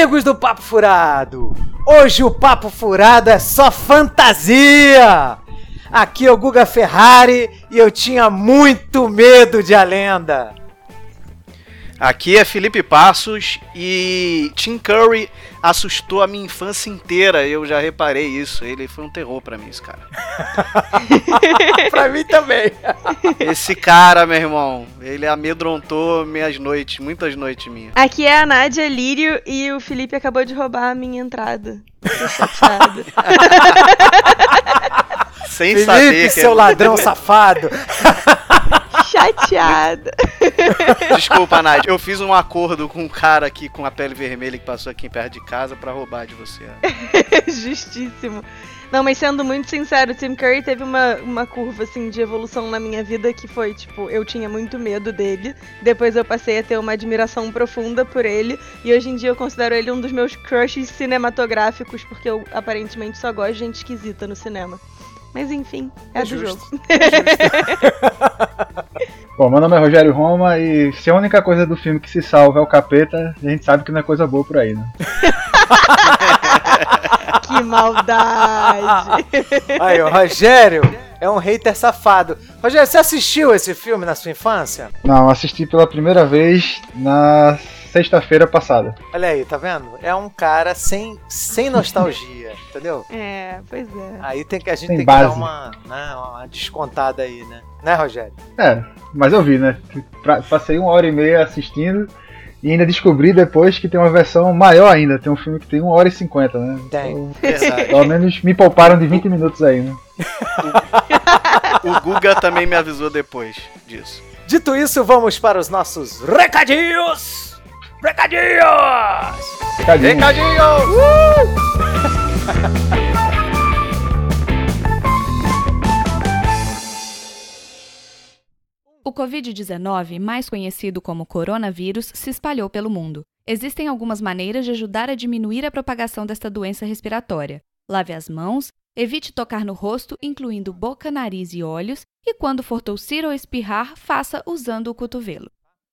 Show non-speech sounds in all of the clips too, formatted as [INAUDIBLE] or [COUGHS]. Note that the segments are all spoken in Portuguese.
Amigos do Papo Furado, hoje o Papo Furado é só fantasia! Aqui é o Guga Ferrari e eu tinha muito medo de A Lenda. Aqui é Felipe Passos e Tim Curry assustou a minha infância inteira. Eu já reparei isso. Ele foi um terror para mim, esse cara. [LAUGHS] pra mim também. Esse cara, meu irmão, ele amedrontou minhas noites, muitas noites minhas. Aqui é a Nádia Lírio e o Felipe acabou de roubar a minha entrada. Tô. [LAUGHS] Sem Felipe, saber que seu é... ladrão safado. [LAUGHS] chateada. [LAUGHS] Desculpa, Nádia. Eu fiz um acordo com um cara aqui com a pele vermelha que passou aqui perto de casa para roubar de você. [LAUGHS] Justíssimo. Não, mas sendo muito sincero, Tim Curry teve uma, uma curva assim de evolução na minha vida que foi, tipo, eu tinha muito medo dele. Depois eu passei a ter uma admiração profunda por ele. E hoje em dia eu considero ele um dos meus crushes cinematográficos, porque eu aparentemente só gosto de gente esquisita no cinema. Mas enfim, é, É do justo. jogo. [LAUGHS] [LAUGHS] Bom, meu nome é Rogério Roma e se a única coisa do filme que se salva é o capeta, a gente sabe que não é coisa boa por aí, né? [LAUGHS] que maldade! Aí, o Rogério é um hater safado. Rogério, você assistiu esse filme na sua infância? Não, assisti pela primeira vez na sexta-feira passada. Olha aí, tá vendo? É um cara sem, sem nostalgia, [LAUGHS] entendeu? É, pois é. Aí tem que, a gente Sem tem que dar base. uma, né, uma descontada aí, né? Né, Rogério? É, mas eu vi, né? Pra- Passei uma hora e meia assistindo e ainda descobri depois que tem uma versão maior ainda. Tem um filme que tem uma hora e cinquenta, né? Tem. Verdade. Pelo menos me pouparam de 20 [LAUGHS] minutos aí, né? O Guga também me avisou depois disso. Dito isso, vamos para os nossos recadinhos! Recadinhos! Recadinho. Recadinhos! O Covid-19, mais conhecido como coronavírus, se espalhou pelo mundo. Existem algumas maneiras de ajudar a diminuir a propagação desta doença respiratória. Lave as mãos, evite tocar no rosto, incluindo boca, nariz e olhos, e quando for tossir ou espirrar, faça usando o cotovelo.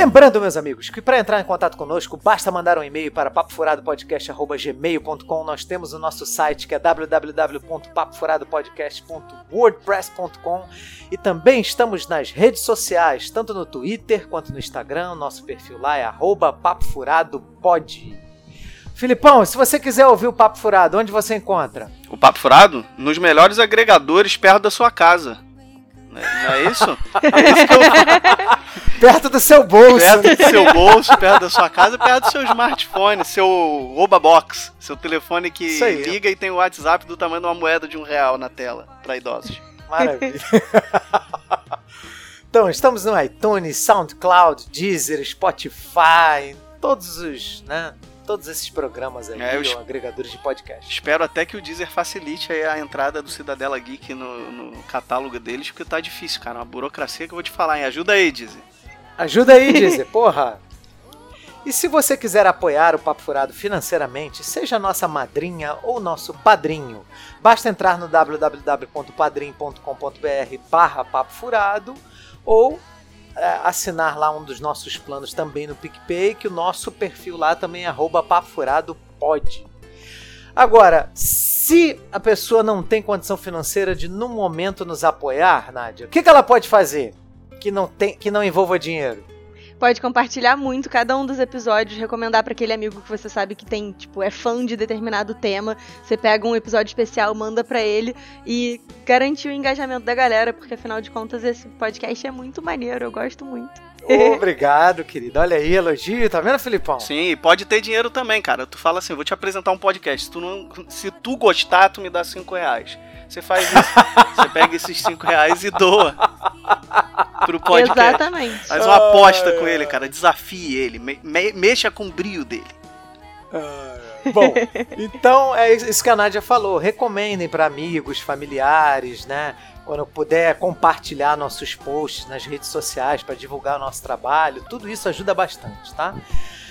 Lembrando, meus amigos, que para entrar em contato conosco, basta mandar um e-mail para papofuradopodcast.gmail.com. Nós temos o nosso site que é www.papofuradopodcast.wordpress.com e também estamos nas redes sociais, tanto no Twitter quanto no Instagram. Nosso perfil lá é arroba papofuradopod. Filipão, se você quiser ouvir o Papo Furado, onde você encontra? O Papo Furado? Nos melhores agregadores perto da sua casa. Não é não é isso? [LAUGHS] É isso que eu Perto do seu bolso. perto do seu [LAUGHS] bolso, perto da sua casa, perto do seu smartphone, seu Oba Box, seu telefone que liga e tem o WhatsApp do tamanho de uma moeda de um real na tela para idosos. Maravilha. então, estamos no iTunes, SoundCloud, Deezer, Spotify, todos os, né? Todos esses programas aí, É, os- ou agregadores de podcast. Espero até que o Deezer facilite aí a entrada do Cidadela Geek no, no catálogo deles, porque tá difícil, cara. Uma burocracia que eu vou te falar, hein? Ajuda aí, Deezer. Ajuda aí, Deezer, porra! E se você quiser apoiar o Papo Furado financeiramente, seja nossa madrinha ou nosso padrinho. Basta entrar no www.padrim.com.br barra Papo Furado ou é, assinar lá um dos nossos planos também no PicPay, que o nosso perfil lá também é arroba Papo pode. Agora, se a pessoa não tem condição financeira de no momento nos apoiar, Nádia, o que, que ela pode fazer que não, tem, que não envolva dinheiro? pode compartilhar muito cada um dos episódios, recomendar para aquele amigo que você sabe que tem, tipo, é fã de determinado tema. Você pega um episódio especial, manda para ele e garantir o engajamento da galera, porque afinal de contas esse podcast é muito maneiro, eu gosto muito. [LAUGHS] Obrigado, querido. Olha aí, elogio. Tá vendo, Filipão? Sim, pode ter dinheiro também, cara. Tu fala assim, vou te apresentar um podcast. Se tu, não, se tu gostar, tu me dá 5 reais. Você faz isso. [LAUGHS] você pega esses 5 reais e doa pro podcast. Exatamente. Faz uma aposta com ele, cara. Desafie ele. Me- me- mexa com o brilho dele. Bom, [LAUGHS] então é isso que a Nádia falou. Recomendem para amigos, familiares, né? Quando puder compartilhar nossos posts nas redes sociais para divulgar o nosso trabalho, tudo isso ajuda bastante, tá?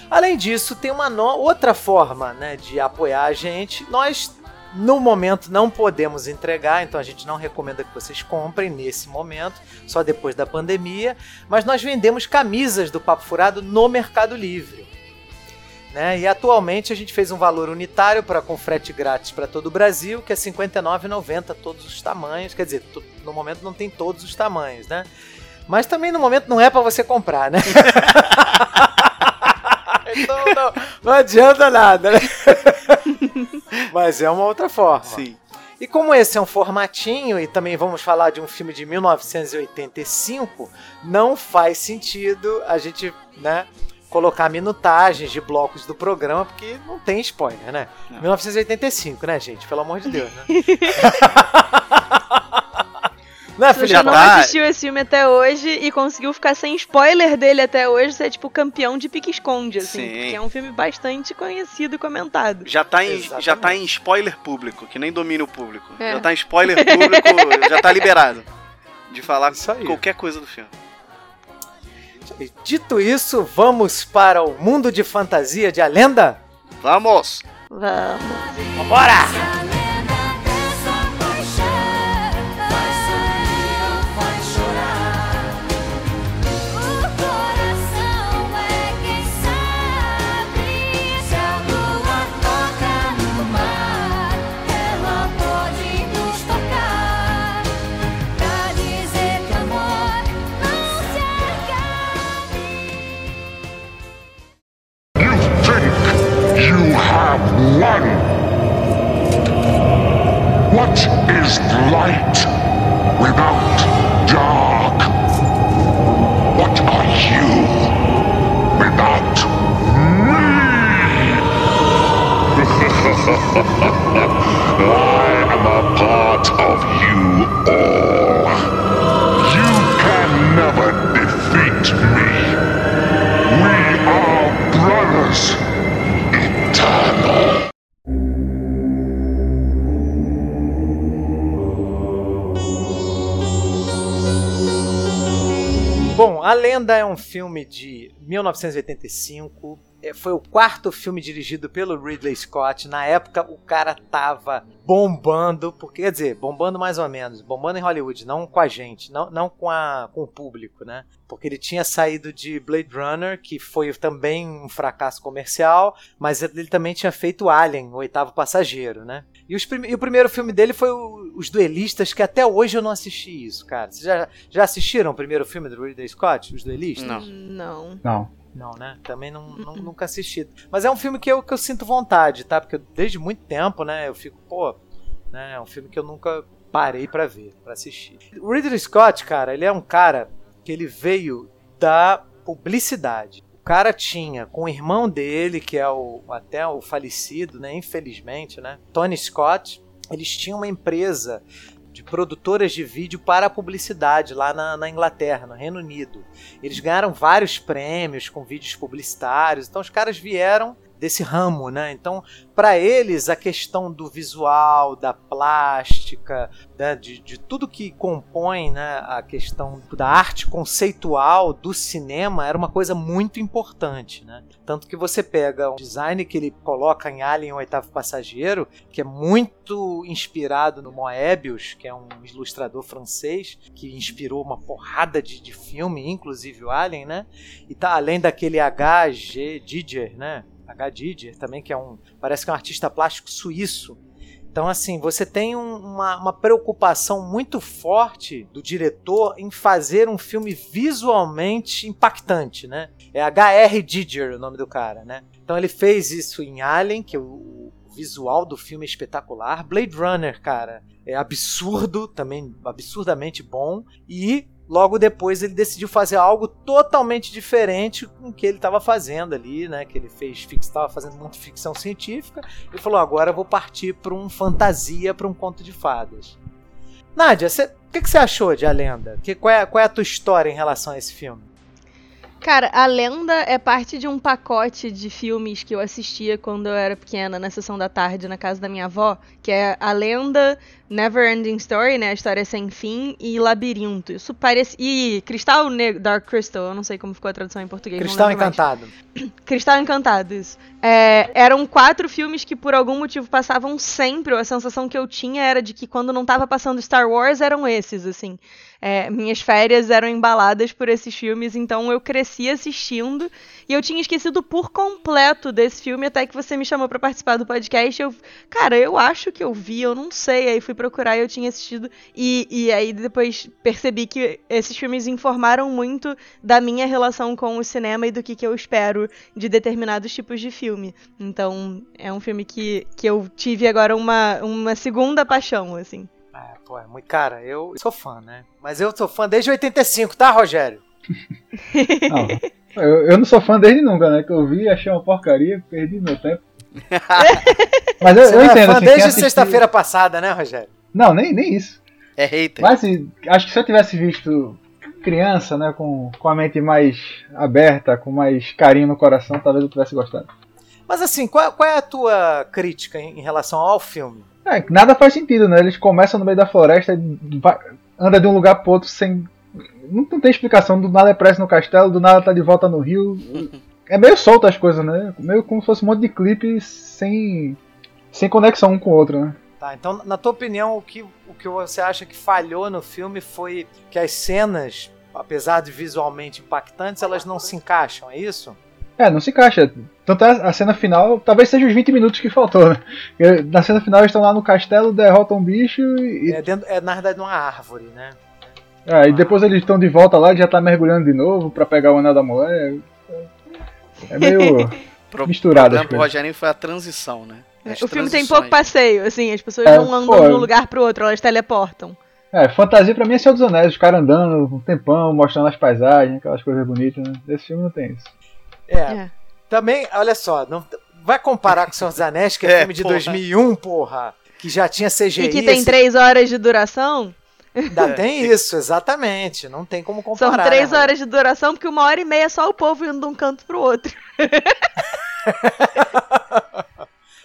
Além disso, tem uma no- outra forma né, de apoiar a gente. Nós, no momento, não podemos entregar, então a gente não recomenda que vocês comprem nesse momento, só depois da pandemia. Mas nós vendemos camisas do Papo Furado no Mercado Livre né? E atualmente a gente fez um valor unitário para com frete grátis para todo o Brasil, que é R$ 59,90 todos os tamanhos. Quer dizer, no momento não tem todos os tamanhos, né? Mas também no momento não é para você comprar, né? [LAUGHS] então não, não adianta nada, né? [LAUGHS] Mas é uma outra forma. Sim. E como esse é um formatinho, e também vamos falar de um filme de 1985, não faz sentido a gente, né, colocar minutagens de blocos do programa, porque não tem spoiler, né? Não. 1985, né, gente? Pelo amor de [LAUGHS] Deus, né? [LAUGHS] né, Se você Felipe? não tá. assistiu esse filme até hoje e conseguiu ficar sem spoiler dele até hoje, você é tipo campeão de pique-esconde, assim. Sim. Porque é um filme bastante conhecido e comentado. Já tá, em, Exatamente. já tá em spoiler público, que nem domínio público. É. Já tá em spoiler público, já tá liberado. De falar Isso aí. qualquer coisa do filme. Dito isso, vamos para o mundo de fantasia de A Lenda? Vamos! Vamos. Vambora! Won? What is light without dark? What are you without me? [LAUGHS] Lenda é um filme de 1985. é, Foi o quarto filme dirigido pelo Ridley Scott. Na época, o cara tava bombando, porque quer dizer, bombando mais ou menos, bombando em Hollywood, não com a gente, não, não com, a, com o público, né? Porque ele tinha saído de Blade Runner, que foi também um fracasso comercial, mas ele também tinha feito Alien, o oitavo passageiro, né? E, os prime- e o primeiro filme dele foi o- Os Duelistas, que até hoje eu não assisti isso, cara. Vocês já, já assistiram o primeiro filme do Ridley Scott, Os Duelistas? Não. Não. Não. Não, né? Também não, não- nunca assisti. Mas é um filme que eu, que eu sinto vontade, tá? Porque eu- desde muito tempo, né, eu fico, pô, né? É um filme que eu nunca parei pra ver, pra assistir. O Ridley Scott, cara, ele é um cara que ele veio da publicidade. Cara tinha com o irmão dele, que é o até o falecido, né, infelizmente, né, Tony Scott, eles tinham uma empresa de produtoras de vídeo para publicidade lá na, na Inglaterra, no Reino Unido. Eles ganharam vários prêmios com vídeos publicitários, então os caras vieram desse ramo, né? Então, para eles, a questão do visual, da plástica, né, de, de tudo que compõe né, a questão da arte conceitual do cinema era uma coisa muito importante, né? Tanto que você pega um design que ele coloca em Alien, o Oitavo Passageiro, que é muito inspirado no Moebius, que é um ilustrador francês, que inspirou uma porrada de, de filme, inclusive o Alien, né? E tá além daquele H.G. Didier, né? H. Didier também, que é um. Parece que é um artista plástico suíço. Então, assim, você tem um- uma, uma preocupação muito forte do diretor em fazer um filme visualmente impactante, né? É H.R. Giger o nome do cara, né? Então ele fez isso em Alien, que o, o visual do filme é espetacular. Blade Runner, cara, é absurdo, também absurdamente bom. E logo depois ele decidiu fazer algo totalmente diferente com o que ele estava fazendo ali, né? Que ele fez, estava fazendo muito ficção científica. Ele falou: agora eu vou partir para um fantasia, para um conto de fadas. Nádia, o que, que você achou de A Lenda? Que, qual, é, qual é a tua história em relação a esse filme? Cara, A Lenda é parte de um pacote de filmes que eu assistia quando eu era pequena, na sessão da tarde, na casa da minha avó, que é A Lenda, Never Ending Story, né, a história sem fim, e Labirinto. Isso parece... E Cristal Negro, Dark Crystal, eu não sei como ficou a tradução em português. não Cristal lembro mais. Encantado. [CLEARS THROAT] Cristal Encantado, isso. É, eram quatro filmes que por algum motivo passavam sempre. A sensação que eu tinha era de que quando não tava passando Star Wars eram esses, assim. É, minhas férias eram embaladas por esses filmes, então eu cresci assistindo e eu tinha esquecido por completo desse filme até que você me chamou pra participar do podcast. Eu, cara, eu acho que eu vi, eu não sei. Aí fui procurar e eu tinha assistido e, e aí depois percebi que esses filmes informaram muito da minha relação com o cinema e do que, que eu espero de determinados tipos de filme. Então, é um filme que, que eu tive agora uma, uma segunda paixão, assim. É, pô, é muito. Cara, eu sou fã, né? Mas eu sou fã desde 85, tá, Rogério? Não, eu, eu não sou fã desde nunca, né? Que eu vi, achei uma porcaria, perdi meu tempo. [LAUGHS] Mas eu, Você eu é entendo, fã assim, desde assistiu- sexta-feira passada, né, Rogério? Não, nem, nem isso. É hater. Mas assim, acho que se eu tivesse visto criança, né, com, com a mente mais aberta, com mais carinho no coração, talvez eu tivesse gostado. Mas assim, qual, qual é a tua crítica em relação ao filme? É, nada faz sentido, né? Eles começam no meio da floresta, anda de um lugar pro outro sem. Não, não tem explicação, do nada é preso no castelo, do nada tá de volta no rio. É meio solto as coisas, né? Meio como se fosse um monte de clipe sem. sem conexão um com o outro, né? Tá, então, na tua opinião, o que, o que você acha que falhou no filme foi que as cenas, apesar de visualmente impactantes, elas não se encaixam, é isso? É, não se encaixa. Tanto é a cena final, talvez seja os 20 minutos que faltou, né? Porque Na cena final eles estão lá no castelo, derrotam um bicho e, É, dentro, é na verdade uma árvore, né? é, e depois eles estão de volta lá já tá mergulhando de novo pra pegar o anel da mulher. É meio. [LAUGHS] Pro, misturado O problema pro. Rogerinho foi a transição, né? As o filme tem pouco passeio, assim, as pessoas É, não andam pô, de um lugar pro outro, elas teleportam. É, fantasia pra mim é Senhor dos Anéis, os caras andando um tempão, mostrando as paisagens, aquelas coisas bonitas, né? Esse filme não tem isso. É. É. Também, olha só, não, vai comparar com o Senhor dos Anéis, que é, [LAUGHS] É, filme de porra. 2001, porra, que já tinha CGI. E que tem esse- três horas de duração. Ainda É. tem isso, exatamente. Não tem como comparar. São três né, horas de duração, porque uma hora e meia é só o povo indo de um canto pro outro. [LAUGHS]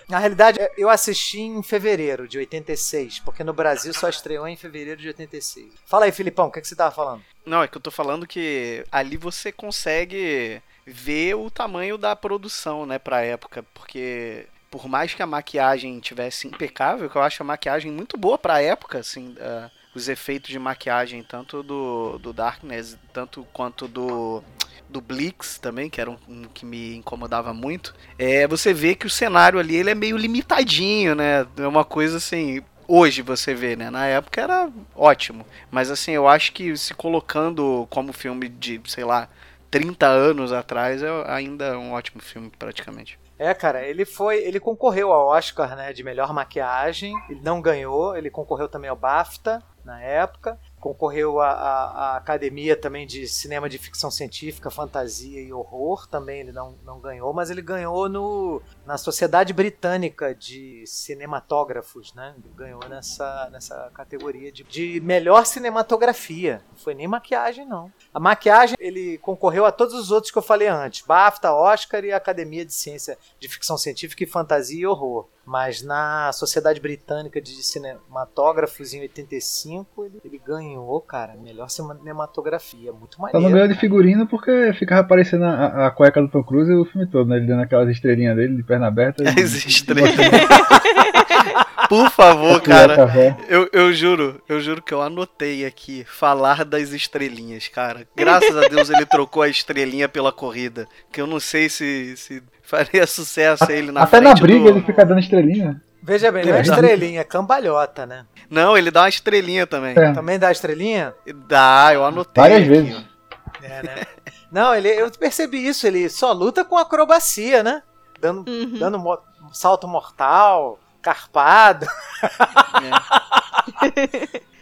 Na realidade, eu assisti em fevereiro de 86, porque no Brasil só estreou em fevereiro de 86. Fala aí, Filipão, o que, que você tava falando? Não, é que eu tô falando que ali você consegue ver o tamanho da produção, né, pra época, porque por mais que a maquiagem tivesse impecável, que eu acho a maquiagem muito boa pra época, assim, ah, os efeitos de maquiagem, tanto do, do Darkness, tanto quanto do do Blix também, que era um, um que me incomodava muito, é, você vê que o cenário ali ele é meio limitadinho, né? É uma coisa assim, hoje você vê, né? Na época era ótimo, mas assim, eu acho que se colocando como filme de, sei lá, 30 anos atrás, é ainda um ótimo filme praticamente. É, cara, ele foi. Ele concorreu ao Oscar, né? De melhor maquiagem. Ele não ganhou, ele concorreu também ao BAFTA na época. Concorreu à, Academia também de Cinema de Ficção Científica, Fantasia e Horror. Também ele não, não ganhou, mas ele ganhou no, na Sociedade Britânica de Cinematógrafos, né? Ele ganhou nessa, nessa categoria de, de melhor cinematografia. Não foi nem maquiagem, não. A maquiagem, ele concorreu a todos os outros que eu falei antes: BAFTA, Oscar e Academia de Ciência de Ficção Científica e Fantasia e Horror. Mas na Sociedade Britânica de Cinematógrafos em 85, ele, ele ganhou, cara, melhor cinematografia. Muito Só maneiro. não ganhou de figurino porque ficava aparecendo a, a cueca do Tom Cruise o filme todo, né? Ele dando aquelas estrelinhas dele de perna aberta. e- [LAUGHS] As estrelas. [LAUGHS] Por favor, cara. Café. Eu, eu juro, eu juro que eu anotei aqui falar das estrelinhas, cara. Graças a Deus ele trocou a estrelinha pela corrida. Que eu não sei se, se faria sucesso ele na Até na briga do... ele fica dando estrelinha. Veja bem, não é estrelinha, é cambalhota, né? Não, ele dá uma estrelinha também. É. Também dá estrelinha? Dá, eu anotei. Várias aqui, vezes. ó. É, né? Não, ele, eu percebi isso, ele só luta com acrobacia, né? Dando, Uhum. dando mo- salto mortal, carpado. [LAUGHS]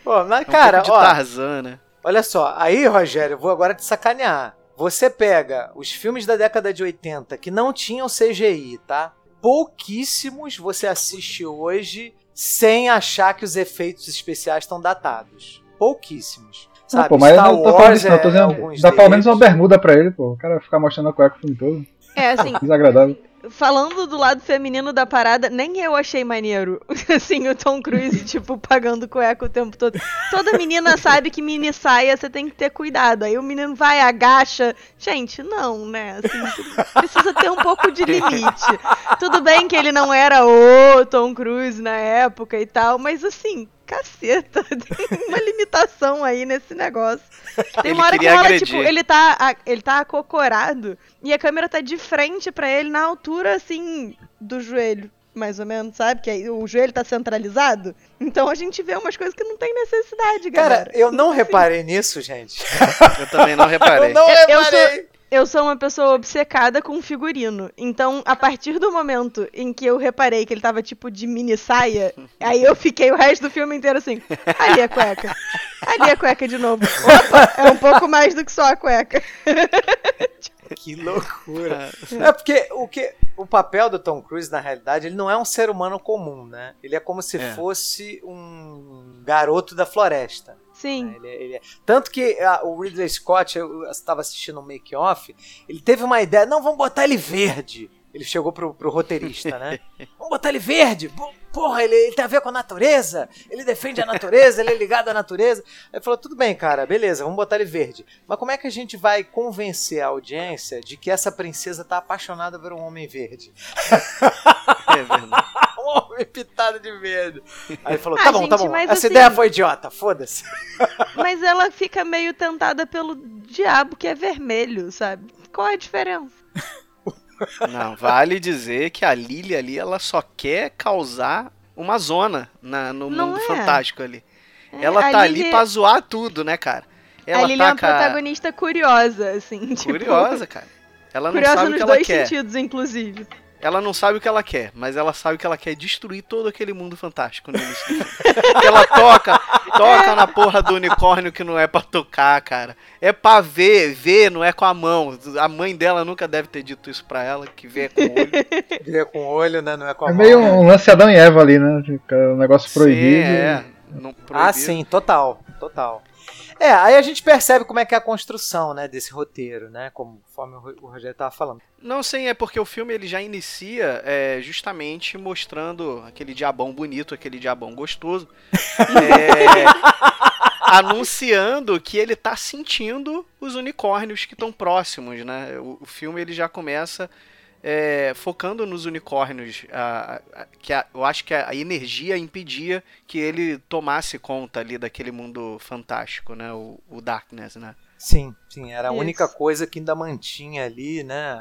Pô, mas, É um cara, pouco de ó, Tarzan, né? olha só, aí, Rogério, eu vou agora te sacanear. Você pega os filmes da década de 80 que não tinham CGI, tá? Pouquíssimos você assiste hoje sem achar que os efeitos especiais estão datados. Pouquíssimos. Não, Sabe? pô, mas Star eu não tô falando Wars disso, não. Tô é dizendo, dá pelo menos deles. uma bermuda pra ele, pô. O cara ficar mostrando a cueca o filme todo. É, assim, Desagradável. Falando do lado feminino da parada, nem eu achei maneiro. [LAUGHS] Assim, o Tom Cruise, [LAUGHS] tipo, pagando cueca o tempo todo. Toda menina sabe que mini saia você tem que ter cuidado. Aí o menino vai, agacha. Gente, não, né? Assim, precisa ter um pouco de limite. Tudo bem que ele não era o Tom Cruise na época e tal, mas assim. Caceta, [LAUGHS] tem uma limitação aí nesse negócio. Tem Ele uma hora que rola, tipo, ele tá, ele tá acocorado e a câmera tá de frente pra ele na altura, assim, do joelho, mais ou menos, sabe? Que aí o joelho tá centralizado. Então a gente vê umas coisas que não tem necessidade, galera. Cara, eu não reparei nisso, gente. [LAUGHS] Eu também não [LAUGHS] reparei. Eu não É, eu reparei. Eu sou uma pessoa obcecada com figurino. Então, a partir do momento em que eu reparei que ele tava tipo de mini saia, [LAUGHS] aí eu fiquei o resto do filme inteiro assim: ali a cueca. Ali a cueca de novo. Opa, é um pouco mais do que só a cueca. [LAUGHS] Que loucura. É porque o, que, o papel do Tom Cruise, na realidade, ele não é um ser humano comum, né? Ele é como se É. fosse um garoto da floresta. Né? Sim. Ele é- ele é- Tanto que ah, o Ridley Scott, eu estava assistindo um make-off, ele teve uma ideia, não, vamos botar ele verde. Ele chegou pro, pro roteirista, né? [LAUGHS] Vamos botar ele verde. Porra, ele, ele tem a ver com a natureza. Ele defende a natureza, ele é ligado à natureza. Aí ele falou: tudo bem, cara, beleza, vamos botar ele verde. Mas como é que a gente vai convencer a audiência de que essa princesa tá apaixonada por um homem verde? É verdade. [LAUGHS] Um homem pitado de verde. Aí ele falou: Ah, tá bom, tá gente, bom. mas Essa assim- ideia foi idiota, foda-se. [LAUGHS] Mas ela fica meio tentada pelo diabo que é vermelho, sabe? Qual é a diferença? Não, vale dizer que a Lily ali, ela só quer causar uma zona na- no Não mundo é. fantástico ali. É, Ela tá Lily- ali pra zoar tudo, né, cara? Ela a Lily tá é uma a- protagonista curiosa, assim. [LAUGHS] tipo, curiosa, cara. Ela não curiosa sabe o nos que ela dois quer. sentidos, inclusive. Ela não sabe o que ela quer, mas ela sabe que ela quer destruir todo aquele mundo fantástico no início do filme. Porque ela toca, toca na porra do unicórnio que não é pra tocar, cara. É pra ver, ver não é com a mão. A mãe dela nunca deve ter dito isso pra ela, que vê é com o olho. [LAUGHS] Vê com o olho, né? Não é com a É mão. meio um lance Adão e Eva ali, né? Um negócio proibido. Sim, é. Não Ah, proibido. sim, total, total. É, aí a gente percebe como é que é a construção, né, desse roteiro, né, como, conforme o Ro- o Rogério tava falando. Não, sim, é porque o filme ele já inicia é, justamente mostrando aquele diabão bonito, aquele diabão gostoso, [LAUGHS] é, anunciando que ele tá sentindo os unicórnios que estão próximos, né? O, o filme ele já começa é, focando nos unicórnios, a- a- que a- eu acho que a, a energia impedia que ele tomasse conta ali daquele mundo fantástico, né? O, o Darkness, né? Sim, sim, era a Isso. única coisa que ainda mantinha ali, né,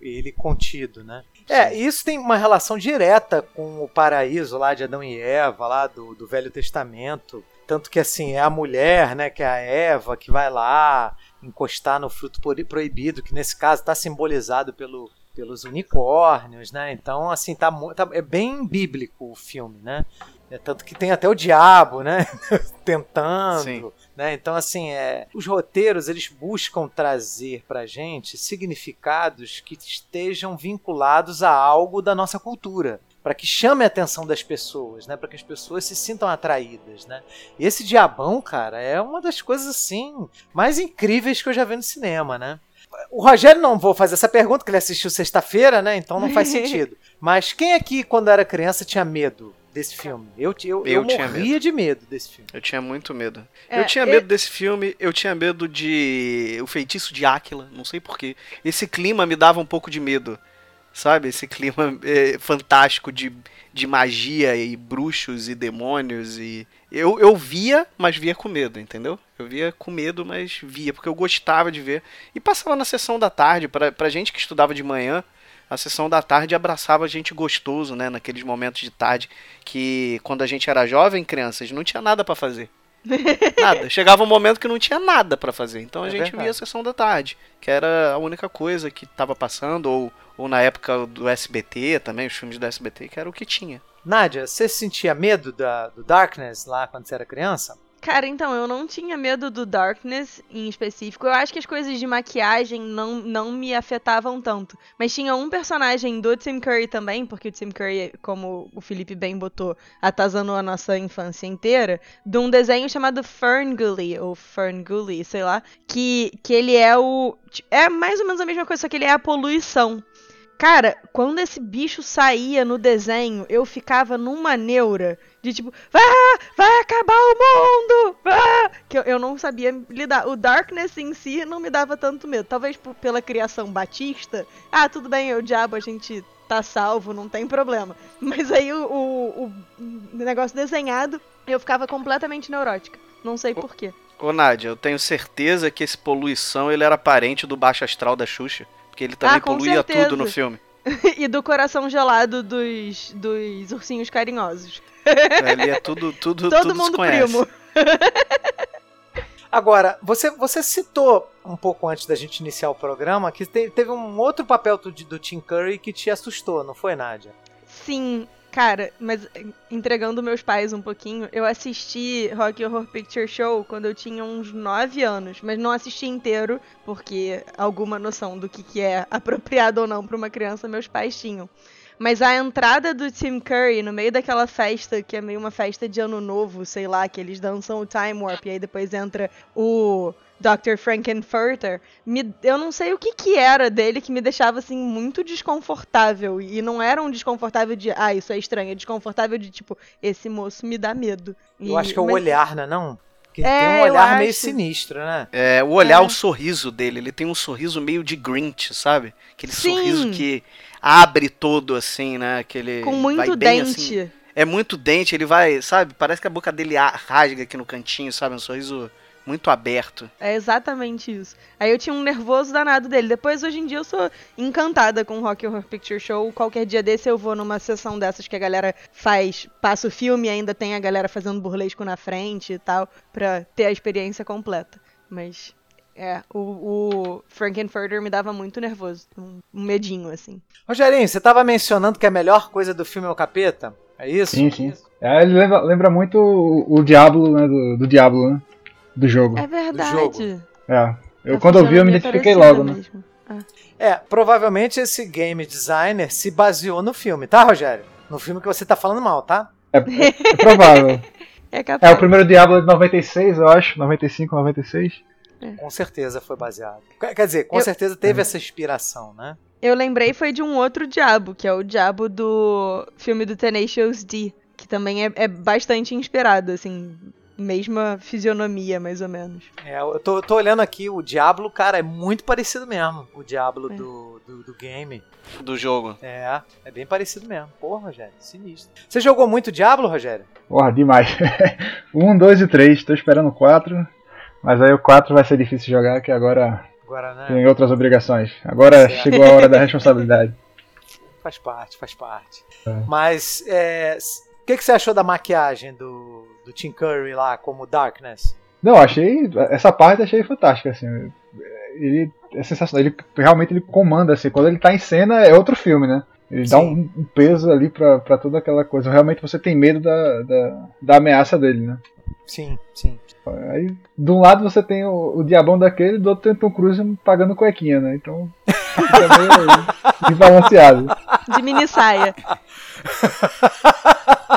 ele contido, né. É, e isso tem uma relação direta com o paraíso lá de Adão e Eva, lá do, do Velho Testamento. Tanto que, assim, é a mulher, né, que é a Eva, que vai lá encostar no fruto proibido, que nesse caso está simbolizado pelo, pelos unicórnios, né? Então, assim, tá, tá- é bem bíblico o filme, né? É, tanto que tem até o diabo, né? [LAUGHS] Tentando. Sim. Né? Então, assim, é, os roteiros eles buscam trazer pra gente significados que estejam vinculados a algo da nossa cultura. Para que chame a atenção das pessoas, né? Para que as pessoas se sintam atraídas, né? E esse diabão, cara, é uma das coisas assim mais incríveis que eu já vi no cinema, né? O Rogério não vou fazer essa pergunta, que ele assistiu sexta-feira, né? Então não faz [LAUGHS] sentido. Mas quem aqui, quando era criança, tinha medo desse filme? Eu, eu, eu, Eu tinha morria de medo desse filme. Eu tinha muito medo. É, eu tinha e- medo desse filme, eu tinha medo de O Feitiço de Áquila, não sei porquê. Esse clima me dava um pouco de medo. Sabe? Esse clima é, fantástico de, de magia e bruxos e demônios e. Eu, eu via, mas via com medo, entendeu? Eu via com medo, mas via, porque eu gostava de ver. E passava na sessão da tarde, pra, pra gente que estudava de manhã, a sessão da tarde abraçava a gente gostoso, né? Naqueles momentos de tarde que quando a gente era jovem, crianças, não tinha nada pra fazer. [LAUGHS] Nada. Chegava um momento que não tinha nada pra fazer. Então a É gente verdade. via a sessão da tarde, que era a única coisa que tava passando, ou, ou na época do SBT também, os filmes do SBT, que era o que tinha. Nádia, você sentia medo da, do Darkness lá quando você era criança? Cara, então, eu não tinha medo do Darkness em específico. Eu acho que as coisas de maquiagem não, não me afetavam tanto. Mas tinha um personagem do Tim Curry também, porque o Tim Curry, como o Felipe bem botou, atazanou a nossa infância inteira, de um desenho chamado Ferngully, ou Ferngully, sei lá, que, que ele é o... É mais ou menos a mesma coisa, só que ele é a poluição. Cara, quando esse bicho saía no desenho, eu ficava numa neura de tipo, vá, vai acabar o mundo, vá! Que eu, eu não sabia lidar. O Darkness em si não me dava tanto medo. Talvez pela criação batista. Ah, tudo bem, o diabo, a gente tá salvo, não tem problema. Mas aí o, o, o negócio desenhado, eu ficava completamente neurótica. Não sei porquê. Ô Nádia, eu tenho certeza que esse poluição ele era parente do baixo astral da Xuxa. Porque ele também Ah, poluía certeza. tudo no filme. [LAUGHS] e do coração gelado dos, dos ursinhos carinhosos. Ele é tudo, tudo, [LAUGHS] Todo tudo mundo conhece. primo. [LAUGHS] Agora, você, você citou um pouco antes da gente iniciar o programa que te- teve um outro papel do, do Tim Curry que te assustou, não foi, Nádia? Sim, cara, mas eh, entregando meus pais um pouquinho, eu assisti Rock Horror Picture Show quando eu tinha uns 9 anos, mas não assisti inteiro, porque alguma noção do que, que é [LAUGHS] apropriado ou não pra uma criança meus pais tinham. Mas a entrada do Tim Curry no meio daquela festa, que é meio uma festa de ano novo, sei lá, que eles dançam o Time Warp e aí depois entra o Dr. Frankenfurter, me, eu não sei o que que era dele que me deixava assim muito desconfortável e não era um desconfortável de, ah, isso é estranho, é desconfortável de tipo, esse moço me dá medo. Eu E- acho que é o mas- olhar, não é não? Que ele É, tem um eu olhar meio acho. sinistro, né? É, o olhar, É. o sorriso dele, ele tem um sorriso meio de Grinch, sabe? Aquele Sim. sorriso que abre todo assim, né? Aquele com vai muito bem, dente. assim. é muito dente, ele vai, sabe? Parece que a boca dele rasga aqui no cantinho, sabe? Um sorriso muito aberto. É exatamente isso. Aí eu tinha um nervoso danado dele. Depois, hoje em dia, eu sou encantada com o Rock Horror Picture Show. Qualquer dia desse eu vou numa sessão dessas que a galera faz, passa o filme e ainda tem a galera fazendo burlesco na frente e tal, pra ter a experiência completa. Mas, é, o, o Frankenfurter me dava muito nervoso. Um, medinho, assim. Rogerinho, você tava mencionando que a melhor coisa do filme é o capeta? É isso? Sim, sim. É, ele lembra, lembra muito o, o Diablo, né? Do, do Diablo, né? Do jogo. É verdade. jogo. É. Eu, A quando eu vi, eu me identifiquei logo, né? mesmo. É, provavelmente esse game designer se baseou no filme, tá, Rogério? No filme que você tá falando mal, tá? É, é, [LAUGHS] é provável. É. É, o primeiro Diablo é de 96, eu acho. 95, 96. Com certeza foi baseado. Quer dizer, com Eu- certeza teve essa inspiração, né? Eu lembrei foi de um outro diabo, que é o diabo do filme do Tenacious D, que também é, é bastante inspirado, assim, mesma fisionomia, mais ou menos. É, eu tô, tô olhando aqui, o Diablo, cara, é muito parecido mesmo. O Diablo É. do, do, do game. Do jogo. É, é bem parecido mesmo. Porra, Rogério, sinistro. Você jogou muito Diablo, Rogério? Porra, demais. [LAUGHS] um, dois e três. Tô esperando o quatro. Mas aí o 4 vai ser difícil jogar, que agora Agora, né? tem outras obrigações. Agora Certo. chegou a hora da responsabilidade. [LAUGHS] Faz parte, faz parte. É. Mas, é, o que, que você achou da maquiagem do, do Tim Curry lá como Darkness? Não, achei. Essa parte achei fantástica, assim. Ele é sensacional. Ele realmente ele comanda, assim. Quando ele tá em cena é outro filme, né? Ele dá Sim. um, um peso ali pra, pra toda aquela coisa. Realmente você tem medo da, da, da ameaça dele, né? Sim, sim. Aí, de um lado você tem o, o diabão daquele, do outro tem o Tom Cruise pagando cuequinha, né? Então fica meio [LAUGHS] desbalanceado. De mini saia. [LAUGHS]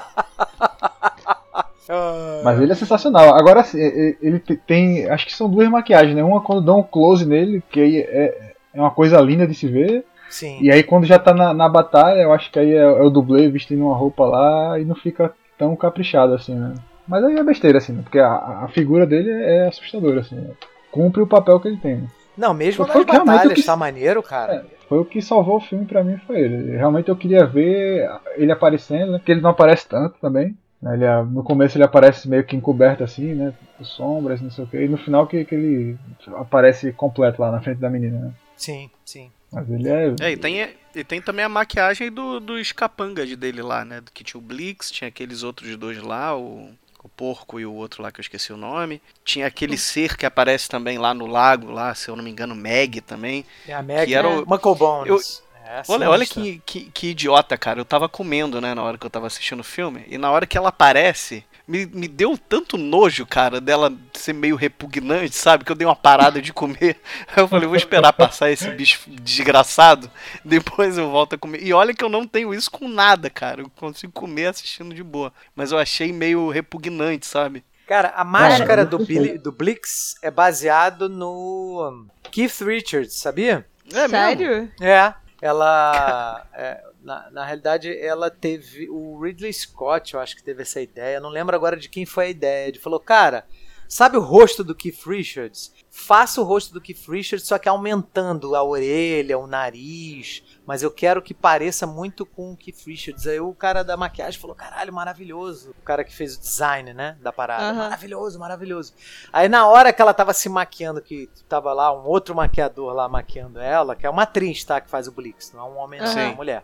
Mas ele é sensacional. Agora sim, e- e- ele te- tem. Acho que são duas maquiagens, né? Uma quando dão um close nele, que aí é, é uma coisa linda de se ver. Sim. E aí quando já tá na, na batalha, eu acho que aí é, é o dublê vestindo uma roupa lá e não fica tão caprichado assim, né? Mas aí é besteira, assim, né? Porque a, a figura dele é assustadora, assim. né? Cumpre o papel que ele tem. né? Não, mesmo Foi nas o batalhas, que- tá maneiro, cara. Foi o que salvou o filme pra mim, foi ele. Realmente eu queria ver ele aparecendo, né? Porque ele não aparece tanto também. Né? Ele, é- no começo ele aparece meio que encoberto assim, né? Com sombras, não sei o que. E no final que, que ele aparece completo lá na frente da menina, né? Sim, sim. Mas ele é. É, e tem, e tem também a maquiagem do, dos capangas dele lá, né? Que tinha o Blix, tinha aqueles outros dois lá, o, o porco e o outro lá que eu esqueci o nome. Tinha aquele ser que aparece também lá no lago, lá, se eu não me engano, Meg também. É a Meg, Que era né? o- Muckle Bones. É, Olha, olha que, que, que idiota, cara. Eu tava comendo, né, na hora que eu tava assistindo o filme. E na hora que ela aparece, me, me deu tanto nojo, cara, dela ser meio repugnante, sabe? Que eu dei uma parada de comer. Aí [LAUGHS] eu falei, vou esperar passar esse bicho desgraçado. Depois eu volto a comer. E olha que eu não tenho isso com nada, cara. Eu consigo comer assistindo de boa. Mas eu achei meio repugnante, sabe? Cara, a máscara do. Billy, do Blix é baseado no um, Keith Richards, sabia? É mesmo? Sério? É. Ela. é, na, na realidade, ela teve. O Ridley Scott, eu acho que teve essa ideia. Não lembro agora de quem foi a ideia. Ele falou, cara. Sabe o rosto do Keith Richards? Faça o rosto do Keith Richards, só que aumentando a orelha, o nariz. Mas eu quero que pareça muito com o Keith Richards. Aí o cara da maquiagem falou: caralho, maravilhoso. O cara que fez o design, né? Da parada. Aham. Maravilhoso, maravilhoso. Aí na hora que ela tava se maquiando, que tava lá um outro maquiador lá maquiando ela, que é uma atriz, tá? Que faz o Blix, não é um homem, não, é uma mulher.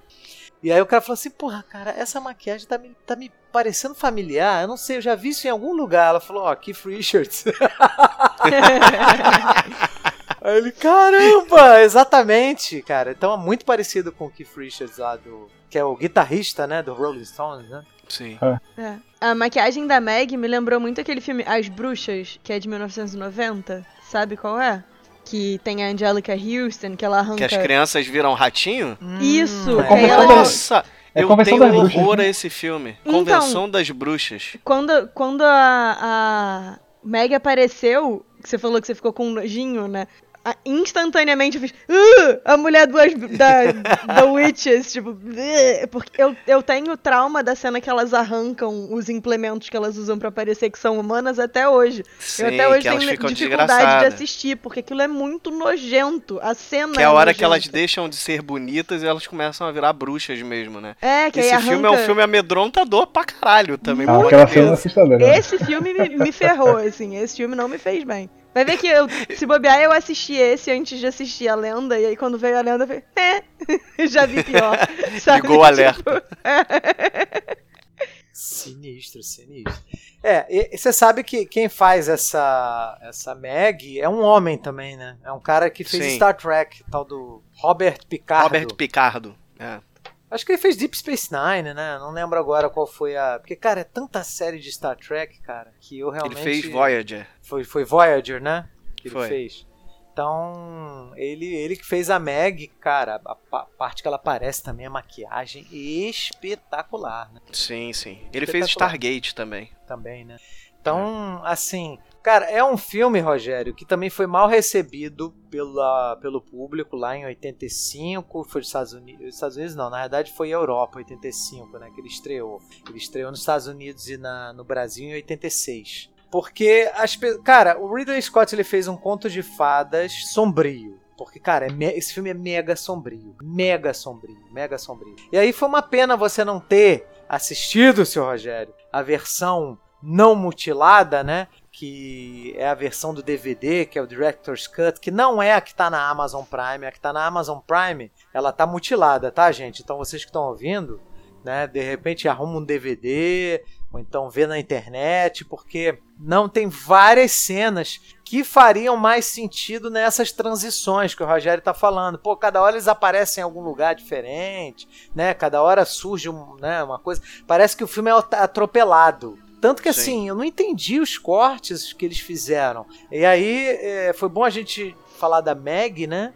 E aí o cara falou assim, porra, cara, essa maquiagem tá me, tá me parecendo familiar, eu não sei, eu já vi isso em algum lugar. Ela falou, ó, Keith Richards. [LAUGHS] aí ele, caramba, exatamente, cara. Então é muito parecido com o Keith Richards lá do... Que é o guitarrista, né, do Rolling Stones, né? Sim. É. A maquiagem da Meg me lembrou muito aquele filme As Bruxas, que é de 1990. Sabe qual é? Que tem a Angelica Houston, que ela arranca. Que as crianças viram ratinho? Isso, é. que aí ela- Nossa! É eu tenho horror né? a esse filme. Então- Convenção das Bruxas. Quando, quando a, a Meg apareceu, que você falou que você ficou com um nojinho, né? Instantaneamente eu fiz. "Uh, a mulher duas, da, [LAUGHS] da Witches, tipo. "Uh", porque eu, eu tenho trauma da cena que elas arrancam os implementos que elas usam pra parecer que são humanas até hoje. Sim, eu até hoje tenho dificuldade de assistir, porque aquilo é muito nojento. A cena Que é a hora que elas deixam de ser bonitas e elas começam a virar bruxas mesmo, né? É, que Esse arranca... filme é um filme amedrontador pra caralho também. Ah, aquela cena é assustadora. né? Esse filme me, me ferrou, assim. Esse filme não me fez bem. Vai ver que eu, se bobear, eu assisti esse antes de assistir a lenda. E aí, quando veio a lenda, eu falei, é, [LAUGHS] já vi pior. [LAUGHS] sabe? Ligou o alerta. [LAUGHS] Sinistro, sinistro. É, e você sabe que quem faz essa essa Meg é um homem também, né? É um cara que fez Sim. Star Trek, tal do Robert Picardo. Robert Picardo. É. Acho que ele fez Deep Space Nine, né? Não lembro agora qual foi a. Porque, cara, é tanta série de Star Trek, cara, que eu realmente. Ele fez Voyager. Foi, foi Voyager, né? Que Foi. ele fez. Então, ele, ele que fez a Meg, cara, a, pa- parte que ela aparece também, a maquiagem espetacular, né? Sim, sim. Ele fez. Stargate também. também, né? Então, assim, cara, é um filme, Rogério, que também foi mal recebido pela, pelo público lá em 85, foi nos Estados Unidos, Estados Unidos não, na verdade foi Europa, 85, né, que ele estreou. Ele estreou nos Estados Unidos e na, no Brasil em 86. Porque, as, cara, o Ridley Scott ele fez um conto de fadas sombrio. Porque, cara, é esse filme é mega sombrio. Mega sombrio. Mega sombrio. E aí foi uma pena você não ter assistido, seu Rogério, a versão não mutilada, né? Que é a versão do DVD, que é o Director's Cut, que não é a que tá na Amazon Prime. A que tá na Amazon Prime, ela tá mutilada, tá, gente? Então vocês que estão ouvindo, né? De repente arruma um DVD, ou então vê na internet, porque não tem várias cenas que fariam mais sentido nessas transições que o Rogério tá falando. Pô, cada hora eles aparecem em algum lugar diferente, né? Cada hora surge um, né, uma coisa. Parece que o filme é atropelado. Tanto que Sim. assim, eu não entendi os cortes que eles fizeram. E aí é, foi bom a gente falar da Meg, né?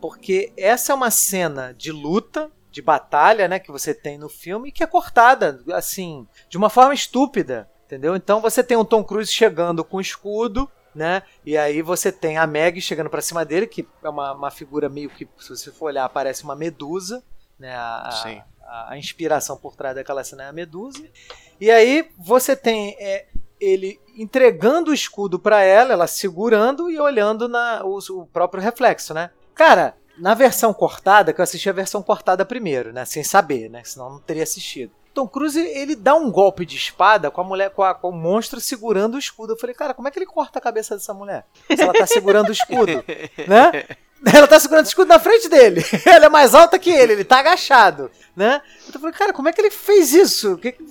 Porque essa é uma cena de luta, de batalha, né, que você tem no filme, que é cortada, assim, de uma forma estúpida, entendeu? Então você tem o Tom Cruise chegando com escudo, né? E aí você tem a Meg chegando pra cima dele, que é uma, uma figura meio que, se você for olhar, parece uma medusa, né? A, a- Sim. a, a inspiração por trás daquela cena é a medusa. E aí você tem é, ele entregando o escudo pra ela, ela segurando e olhando na, o, o próprio reflexo, né? Cara, na versão cortada, que eu assisti a versão cortada primeiro, né? Sem saber, né? Senão eu não teria assistido. Tom Cruise, ele dá um golpe de espada com a mulher, com, a- com o monstro segurando o escudo. Eu falei, cara, como é que ele corta a cabeça dessa mulher? Se ela tá segurando o escudo, [LAUGHS] né? Ela tá segurando o escudo na frente dele. [LAUGHS] Ela é mais alta que ele, ele tá agachado, né? Eu falando, cara, como é que ele fez isso? Que, que-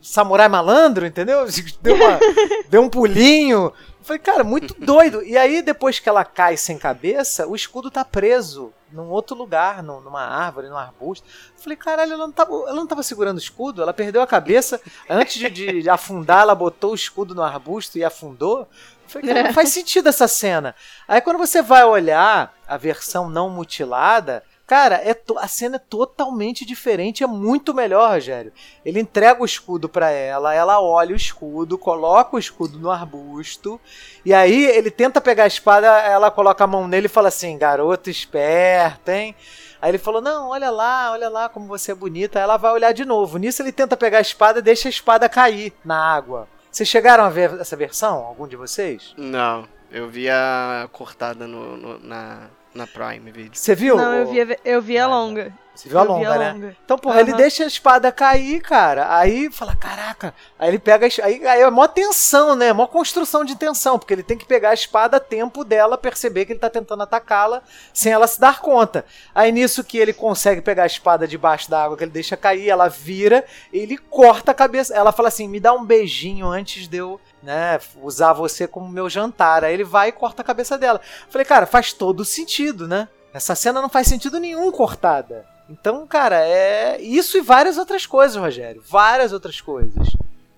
samurai malandro, entendeu? [LAUGHS] Deu, uma- deu um pulinho. Falei, cara, muito [LAUGHS] doido. E aí, depois que ela cai sem cabeça, o escudo tá preso num outro lugar, num- numa árvore, num arbusto. Falei, caralho, ela não, tava, ela não tava segurando o escudo, ela perdeu a cabeça. Antes de, de [LAUGHS] afundar, ela botou o escudo no arbusto e afundou. Falei, cara, não faz [LAUGHS] sentido essa cena. Aí quando você vai olhar a versão não mutilada, cara, é a cena é totalmente diferente, é muito melhor, Rogério. Ele entrega o escudo pra ela, ela olha o escudo, coloca o escudo no arbusto, e aí ele tenta pegar a espada, ela coloca a mão nele e fala assim: garoto esperto, hein? Aí ele falou: Não, olha lá, olha lá como você é bonita. Aí ela vai olhar de novo. Nisso ele tenta pegar a espada e deixa a espada cair na água. Vocês chegaram a ver essa versão? Algum de vocês? Não, eu vi a cortada no, no- na, na Prime Video. Você viu? Não, eu vi, a- eu vi a longa. Você viu a longa, né? longa. Então, porra, ele Aham. deixa a espada cair, cara. Aí fala, caraca. Aí ele pega. a Aí, aí é mó tensão, né? Mó construção de tensão. Porque ele tem que pegar a espada a tempo dela perceber que ele tá tentando atacá-la sem ela se dar conta. Aí nisso que ele consegue pegar a espada debaixo da água, que ele deixa cair, ela vira, ele corta a cabeça. Ela fala assim: me dá um beijinho antes de eu. Né, usar você como meu jantar. Aí ele vai e corta a cabeça dela. Falei, cara, faz todo sentido, né? Essa cena não faz sentido nenhum cortada. Então, cara, é isso e várias outras coisas, Rogério. Várias outras coisas,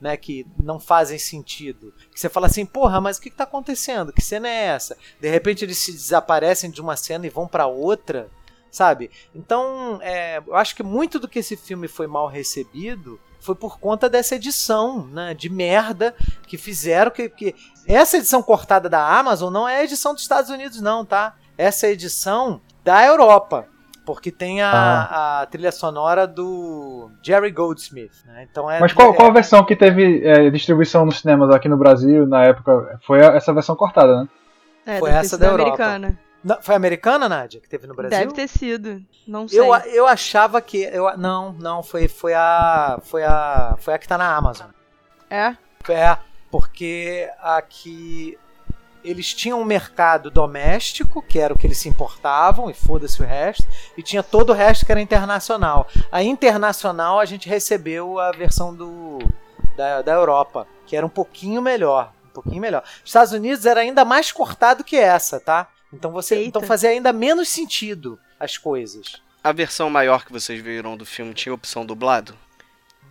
né, que não fazem sentido. Que você fala assim, porra, mas o que, que tá acontecendo? Que cena é essa? De repente eles se desaparecem de uma cena e vão pra outra, sabe? Então, é, eu acho que muito do que esse filme foi mal recebido foi por conta dessa edição, né, de merda que fizeram que, que essa edição cortada da Amazon não é a edição dos Estados Unidos não, tá? Essa é a edição da Europa. Porque tem a, a trilha sonora do Jerry Goldsmith. Né? Então é, Mas qual, é- qual a versão que teve é, distribuição nos cinemas aqui no Brasil na época? Foi essa versão cortada, né? É, Foi essa da Europa. americana. Não, foi americana, Nádia, que teve no Brasil? Deve ter sido. Não sei. Eu, eu achava que. Eu, não, não, foi, foi a. Foi a. Foi a que tá na Amazon. É? É, porque aqui eles tinham um mercado doméstico, que era o que eles se importavam, e foda-se o resto, e tinha todo o resto que era internacional. A internacional a gente recebeu a versão do da, da Europa, que era um pouquinho melhor. Um pouquinho melhor. Os Estados Unidos era ainda mais cortado que essa, tá? Então você Eita. então fazia ainda menos sentido as coisas. A versão maior que vocês viram do filme tinha opção dublado?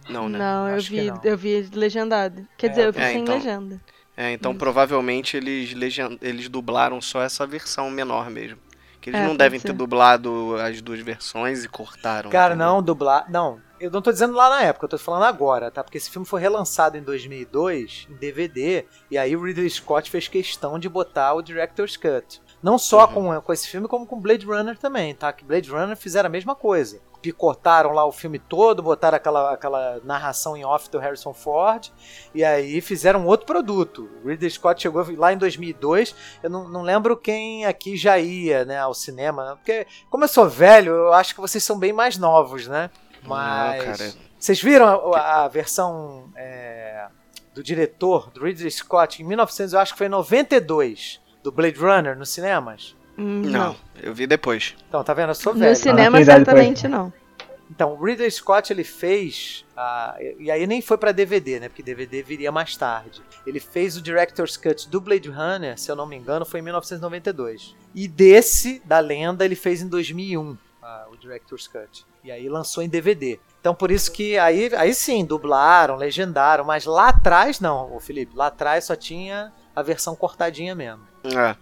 Não, né? Não, eu Acho vi, não. eu vi legendado. Quer É, dizer, eu vi é, sem então. legenda. É, então Isso. provavelmente eles, legen- eles dublaram só essa versão menor mesmo. Que eles É, não devem ser. ter dublado as duas versões e cortaram. Cara, entendeu? não, dublar. Não, eu não tô dizendo lá na época, eu tô falando agora, tá? Porque esse filme foi relançado em 2002 em DVD, e aí o Ridley Scott fez questão de botar o Director's Cut. Não só Uhum. com, com esse filme, como com Blade Runner também, tá? Que Blade Runner fizeram a mesma coisa. Picotaram lá o filme todo, botaram aquela, aquela narração em off do Harrison Ford, e aí fizeram outro produto. O Ridley Scott chegou lá em 2002, eu não, não lembro quem aqui já ia né, ao cinema, porque como eu sou velho, eu acho que vocês são bem mais novos, né? Mas. Não, cara. Vocês viram a, a versão é, do diretor, do Ridley Scott, em 1900, eu acho que foi em 92, do Blade Runner nos cinemas? Hum, Não, eu vi depois. Então, tá vendo? Eu sou No velho. cinema, idade pra certamente não. Então, o Ridley Scott ele fez. ah, e aí nem foi pra DVD, né? Porque DVD viria mais tarde. Ele fez o Director's Cut do Blade Runner, se eu não me engano, foi em 1992. E desse, da lenda, ele fez em 2001, ah, o Director's Cut. E aí lançou em DVD. Então por isso que aí, aí sim, dublaram, legendaram, mas lá atrás não, ô Felipe. Lá atrás só tinha a versão cortadinha mesmo. É.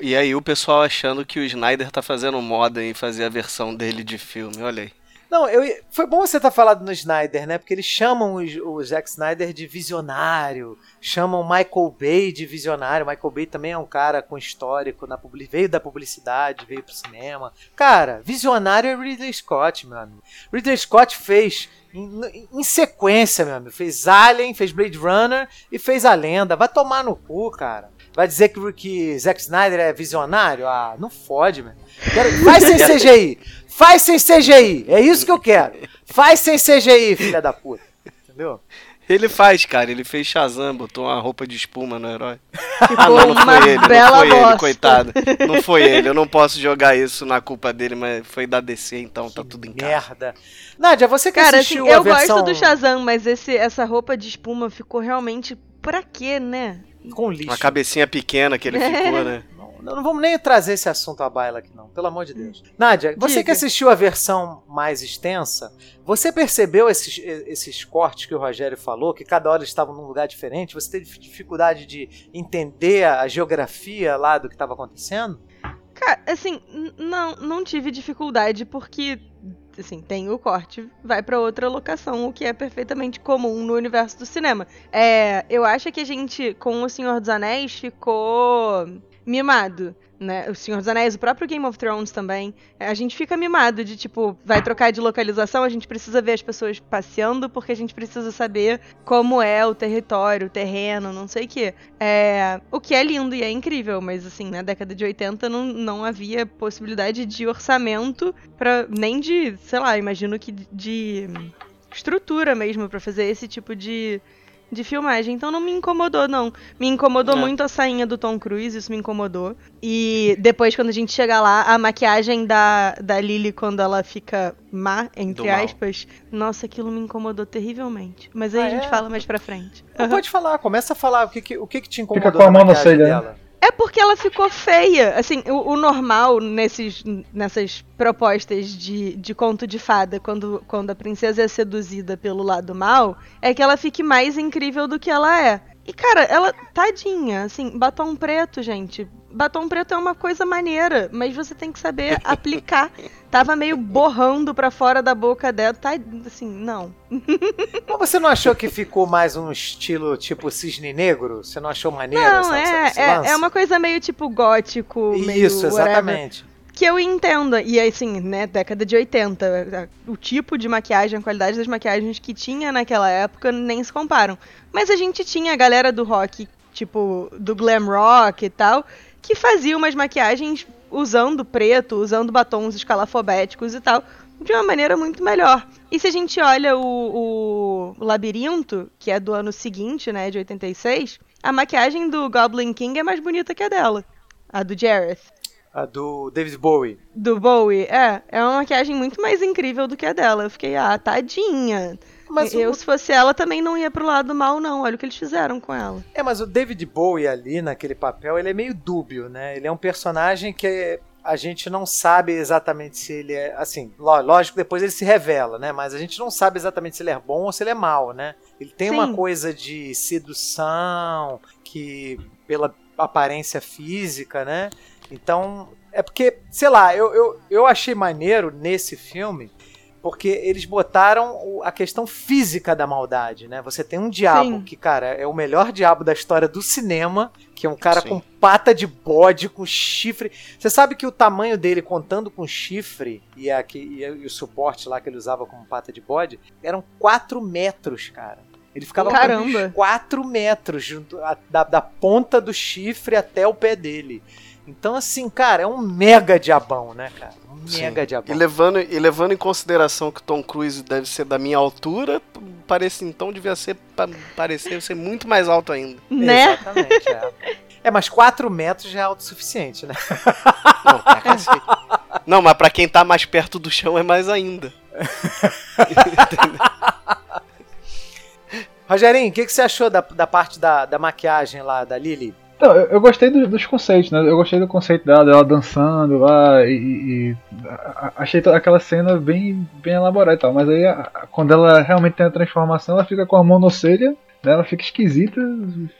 E aí o pessoal achando que o Snyder tá fazendo moda em fazer a versão dele de filme, olha aí. Não, eu, foi bom você estar falando no Snyder, né? Porque eles chamam o, o Zack Snyder de visionário, chamam Michael Bay de visionário. Michael Bay também é um cara com histórico, na veio da publicidade, veio pro cinema. Cara, visionário é Ridley Scott, meu amigo. Ridley Scott fez em, em sequência, meu amigo. Fez Alien, fez Blade Runner e fez A Lenda. Vai tomar no cu, cara. Vai dizer que, que Zack Snyder é visionário? Ah, não fode. Quero, faz sem CGI. Faz sem CGI. É isso que eu quero. Faz sem CGI, filha da puta. Entendeu? Ele faz, cara. Ele fez Shazam, botou uma roupa de espuma no herói. Ficou [LAUGHS] Ah, não, não uma foi ele, bela não foi bosta. ele, coitado. Não foi ele, eu não posso jogar isso na culpa dele, mas foi da DC, então tá tudo em casa. Merda. Nádia, você que Cara, assim, assistiu eu a versão gosto do Shazam, mas esse, essa roupa de espuma ficou realmente. Pra quê, né? Com lixo. Uma cabecinha pequena que ele [LAUGHS] ficou, né? Não, não vamos nem trazer esse assunto à baila aqui, não. Pelo amor de Deus. Nádia, você Diga. que assistiu a versão mais extensa, você percebeu esses, esses cortes que o Rogério falou, que cada hora estavam num lugar diferente? Você teve dificuldade de entender a geografia lá do que estava acontecendo? Cara, assim, não, não tive dificuldade porque, assim, tem o corte, vai pra outra locação, o que é perfeitamente comum no universo do cinema. É, eu acho que a gente, com O Senhor dos Anéis, ficou mimado. Né? O Senhor dos Anéis, o próprio Game of Thrones também. A gente fica mimado de tipo, vai trocar de localização, a gente precisa ver as pessoas passeando, porque a gente precisa saber como é o território, o terreno, não sei o quê. É, o que é lindo e é incrível, mas assim, na década de 80 não, não havia possibilidade de orçamento para nem de, sei lá, imagino que de estrutura mesmo pra fazer esse tipo de de filmagem, então não me incomodou não. Me incomodou É. muito a sainha do Tom Cruise, isso me incomodou. E depois quando a gente chega lá, a maquiagem da da Lily quando ela fica má, entre Do mal. aspas, nossa, aquilo me incomodou terrivelmente. Mas aí Ah, a gente é? fala mais pra frente. Não pode falar, começa a falar o que, que- o que, que te incomodou com a na mão na orelha, né? dela. É porque ela ficou feia. Assim, o, o normal nesses, nessas propostas de, de conto de fada, quando, quando a princesa é seduzida pelo lado mal, é que ela fique mais incrível do que ela é. E, cara, ela, tadinha, assim, batom preto, gente. Batom preto é uma coisa maneira, mas você tem que saber [LAUGHS] aplicar. Tava meio borrando pra fora da boca dela. Tá, assim, não. Mas você não achou que ficou mais um estilo tipo cisne negro? Você não achou maneiro Não, essa, é, esse é, é uma coisa meio tipo gótico, meio Isso, whatever. Que eu entenda. E assim, né, década de 80, o tipo de maquiagem, a qualidade das maquiagens que tinha naquela época nem se comparam. Mas a gente tinha a galera do rock, tipo, do glam rock e tal, que fazia umas maquiagens usando preto, usando batons escalafobéticos e tal, de uma maneira muito melhor. E se a gente olha o, o Labirinto, que é do ano seguinte, né, de 86, a maquiagem do Goblin King é mais bonita que a dela. A do Jareth A do David Bowie. do Bowie, é, é uma maquiagem muito mais incrível do que a dela. Eu fiquei, ah, tadinha. Mas eu, o, se fosse ela, também não ia pro lado mal, não. Olha o que eles fizeram com ela. é, mas o David Bowie ali naquele papel, ele é meio dúbio, né? Ele é um personagem que a gente não sabe exatamente se ele é, assim, ló- lógico, depois ele se revela, né? Mas a gente não sabe exatamente se ele é bom ou se ele é mal, né? Ele tem uma Sim. coisa de sedução que pela aparência física, né? Então, é porque, sei lá, eu, eu, eu achei maneiro nesse filme porque eles botaram a questão física da maldade, né? Você tem um diabo Sim. que, cara, é o melhor diabo da história do cinema, que é um cara Sim. com pata de bode, com chifre. Você sabe que o tamanho dele, contando com chifre e, a, e, e o suporte lá que ele usava como pata de bode, eram 4 metros, cara. Ele ficava Caramba. com 4 metros junto a- da, da ponta do chifre até o pé dele. Então, assim, cara, é um mega diabão, né, cara? Um Sim. mega E diabão. levando, e levando em consideração que o Tom Cruise deve ser da minha altura, parece então devia ser pa- parecer ser muito mais alto ainda. Né? Exatamente, é. É, mas 4 metros já é autossuficiente, né? Não, pra cacete. Não, mas pra quem tá mais perto do chão é mais ainda. [LAUGHS] Rogerinho, o que, que você achou da, da parte da, da maquiagem lá da Lily? Então, eu, eu gostei do- dos conceitos, né? Eu gostei do conceito dela, dela dançando lá e, e- a- achei toda aquela cena bem, bem elaborada e tal. Mas aí, a- a- quando ela realmente tem a transformação, ela fica com a monocelha, né? Ela fica esquisita,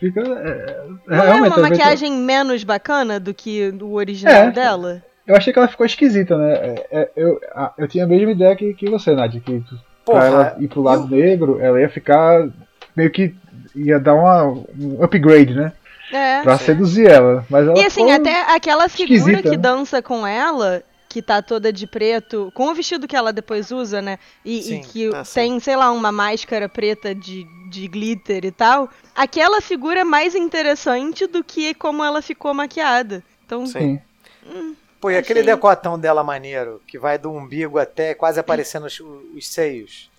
fica. É, Não é realmente, uma eu maquiagem menos bacana do que o original É. dela? Eu achei que ela ficou esquisita, né? É, é, eu, a- eu tinha a mesma ideia que, que você, Nadia, que Porra, pra ela ir pro lado negro, ela ia ficar meio que ia dar uma, um upgrade, né? É. Pra seduzir ela. Mas ela E assim, até aquela figura esquisita, que dança com ela, que tá toda de preto, com o vestido que ela depois usa, né? E, e Sim. que Ah, sim. tem, sei lá, uma máscara preta de, de glitter e tal. Aquela figura é mais interessante do que como ela ficou maquiada. Então, Sim. Sim. Pô, e aquele Achei. decotão dela maneiro, que vai do umbigo até quase aparecendo os, os seios.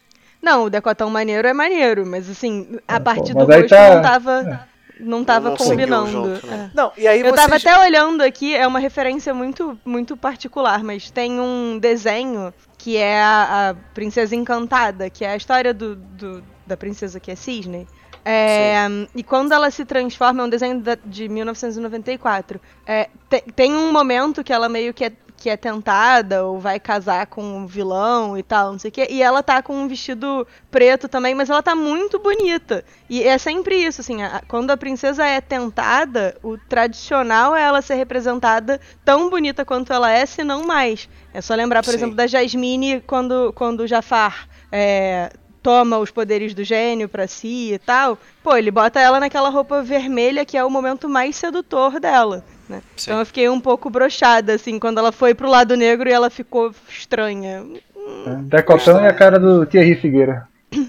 Não, o decotão maneiro é maneiro, mas assim, a Ah, partir pô, do rosto tá- não tava, não tava Não combinando. junto, é. né? Não, e aí Eu tava vocês... até olhando aqui, é uma referência muito, muito particular, mas tem um desenho que é a, a Princesa Encantada, que é a história do, do- da princesa que é cisne. É, e quando ela se transforma, é um desenho da- de 1994. É, te- tem um momento que ela meio que é, que é tentada ou vai casar com um vilão e tal, não sei o quê. E ela tá com um vestido preto também, mas ela tá muito bonita. E é sempre isso, assim, a- quando a princesa é tentada, o tradicional é ela ser representada tão bonita quanto ela é, se não mais. É só lembrar, por Sim. exemplo, da Jasmine quando, quando o Jafar é, toma os poderes do gênio pra si e tal. Pô, ele bota ela naquela roupa vermelha que é o momento mais sedutor dela. Né? Então eu fiquei um pouco brochada, assim, quando ela foi pro lado negro e ela ficou estranha. Decotão e a cara do Thierry Figueira. [LAUGHS]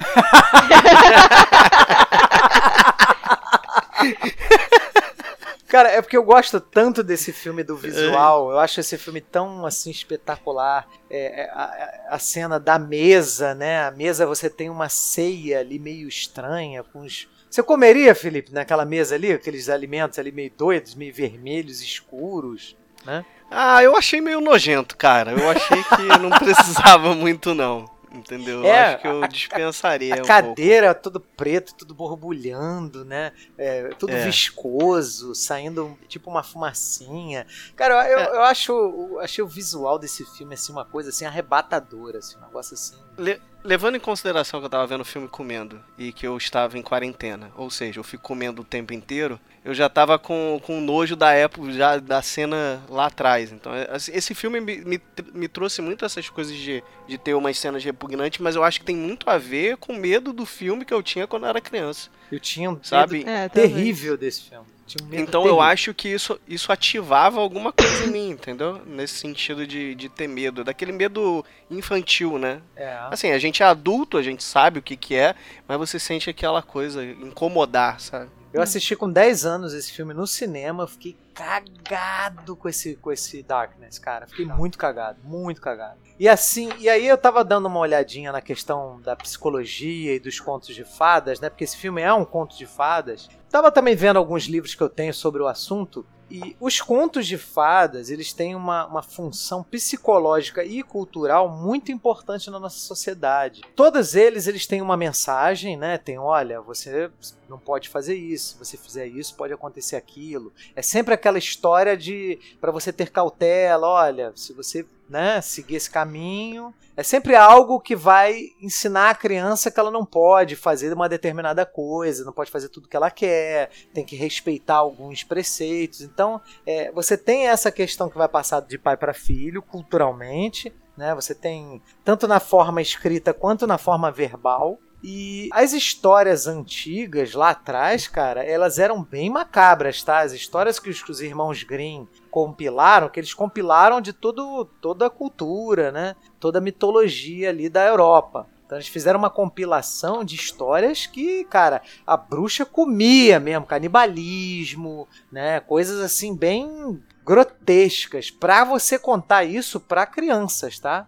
Cara, é porque eu gosto tanto desse filme do visual. Eu acho esse filme tão assim espetacular. É, é, a, a- a cena da mesa, né? A mesa você tem uma ceia ali meio estranha com os. Você comeria, Felipe, naquela mesa ali, aqueles alimentos ali meio doidos, meio vermelhos, escuros, né? Ah, eu achei meio nojento, cara. Eu achei que [LAUGHS] não precisava muito, não. Entendeu? Eu É, acho que eu dispensaria A um cadeira tudo preto, tudo borbulhando, né? É, tudo É. viscoso, saindo tipo uma fumacinha. Cara, eu, É. eu acho, eu achei o visual desse filme assim uma coisa assim arrebatadora, assim, um negócio assim. Le- levando em consideração que eu tava vendo o filme comendo e que eu estava em quarentena, ou seja, eu fico comendo o tempo inteiro, eu já tava com, com nojo da época, já da cena lá atrás. Então, é, assim, esse filme me, me, me trouxe muito essas coisas de, de ter umas cenas repugnantes, mas eu acho que tem muito a ver com o medo do filme que eu tinha quando eu era criança, Eu tinha um medo sabe? É, terrível desse filme. Então eu acho que isso, isso ativava alguma coisa em mim, entendeu? Nesse sentido de, de ter medo, daquele medo infantil, né? É. Assim, a gente é adulto, a gente sabe o que que é, mas você sente aquela coisa, incomodar, sabe? Eu assisti com 10 anos esse filme no cinema, fiquei cagado com esse, com esse Darkness, cara. Fiquei muito cagado, muito cagado. E assim, e aí eu tava dando uma olhadinha na questão da psicologia e dos contos de fadas, né? Porque esse filme é um conto de fadas. Tava também vendo alguns livros que eu tenho sobre o assunto. E os contos de fadas, eles têm uma, uma função psicológica e cultural muito importante na nossa sociedade. Todos eles, eles têm uma mensagem, né? Tem, olha, você não pode fazer isso, se você fizer isso, pode acontecer aquilo. É sempre aquela história de para você ter cautela, olha, se você, né, seguir esse caminho, é sempre algo que vai ensinar a criança que ela não pode fazer uma determinada coisa, não pode fazer tudo que ela quer, tem que respeitar alguns preceitos. Então, é, você tem essa questão que vai passar de pai para filho, culturalmente, né? Você tem tanto na forma escrita quanto na forma verbal. E as histórias antigas lá atrás, cara, elas eram bem macabras, tá? As histórias que os, que os irmãos Grimm compilaram, que eles compilaram de todo, toda a cultura, né? Toda a mitologia ali da Europa. Então eles fizeram uma compilação de histórias que, cara, a bruxa comia mesmo, canibalismo, né? Coisas assim bem grotescas pra você contar isso pra crianças, tá?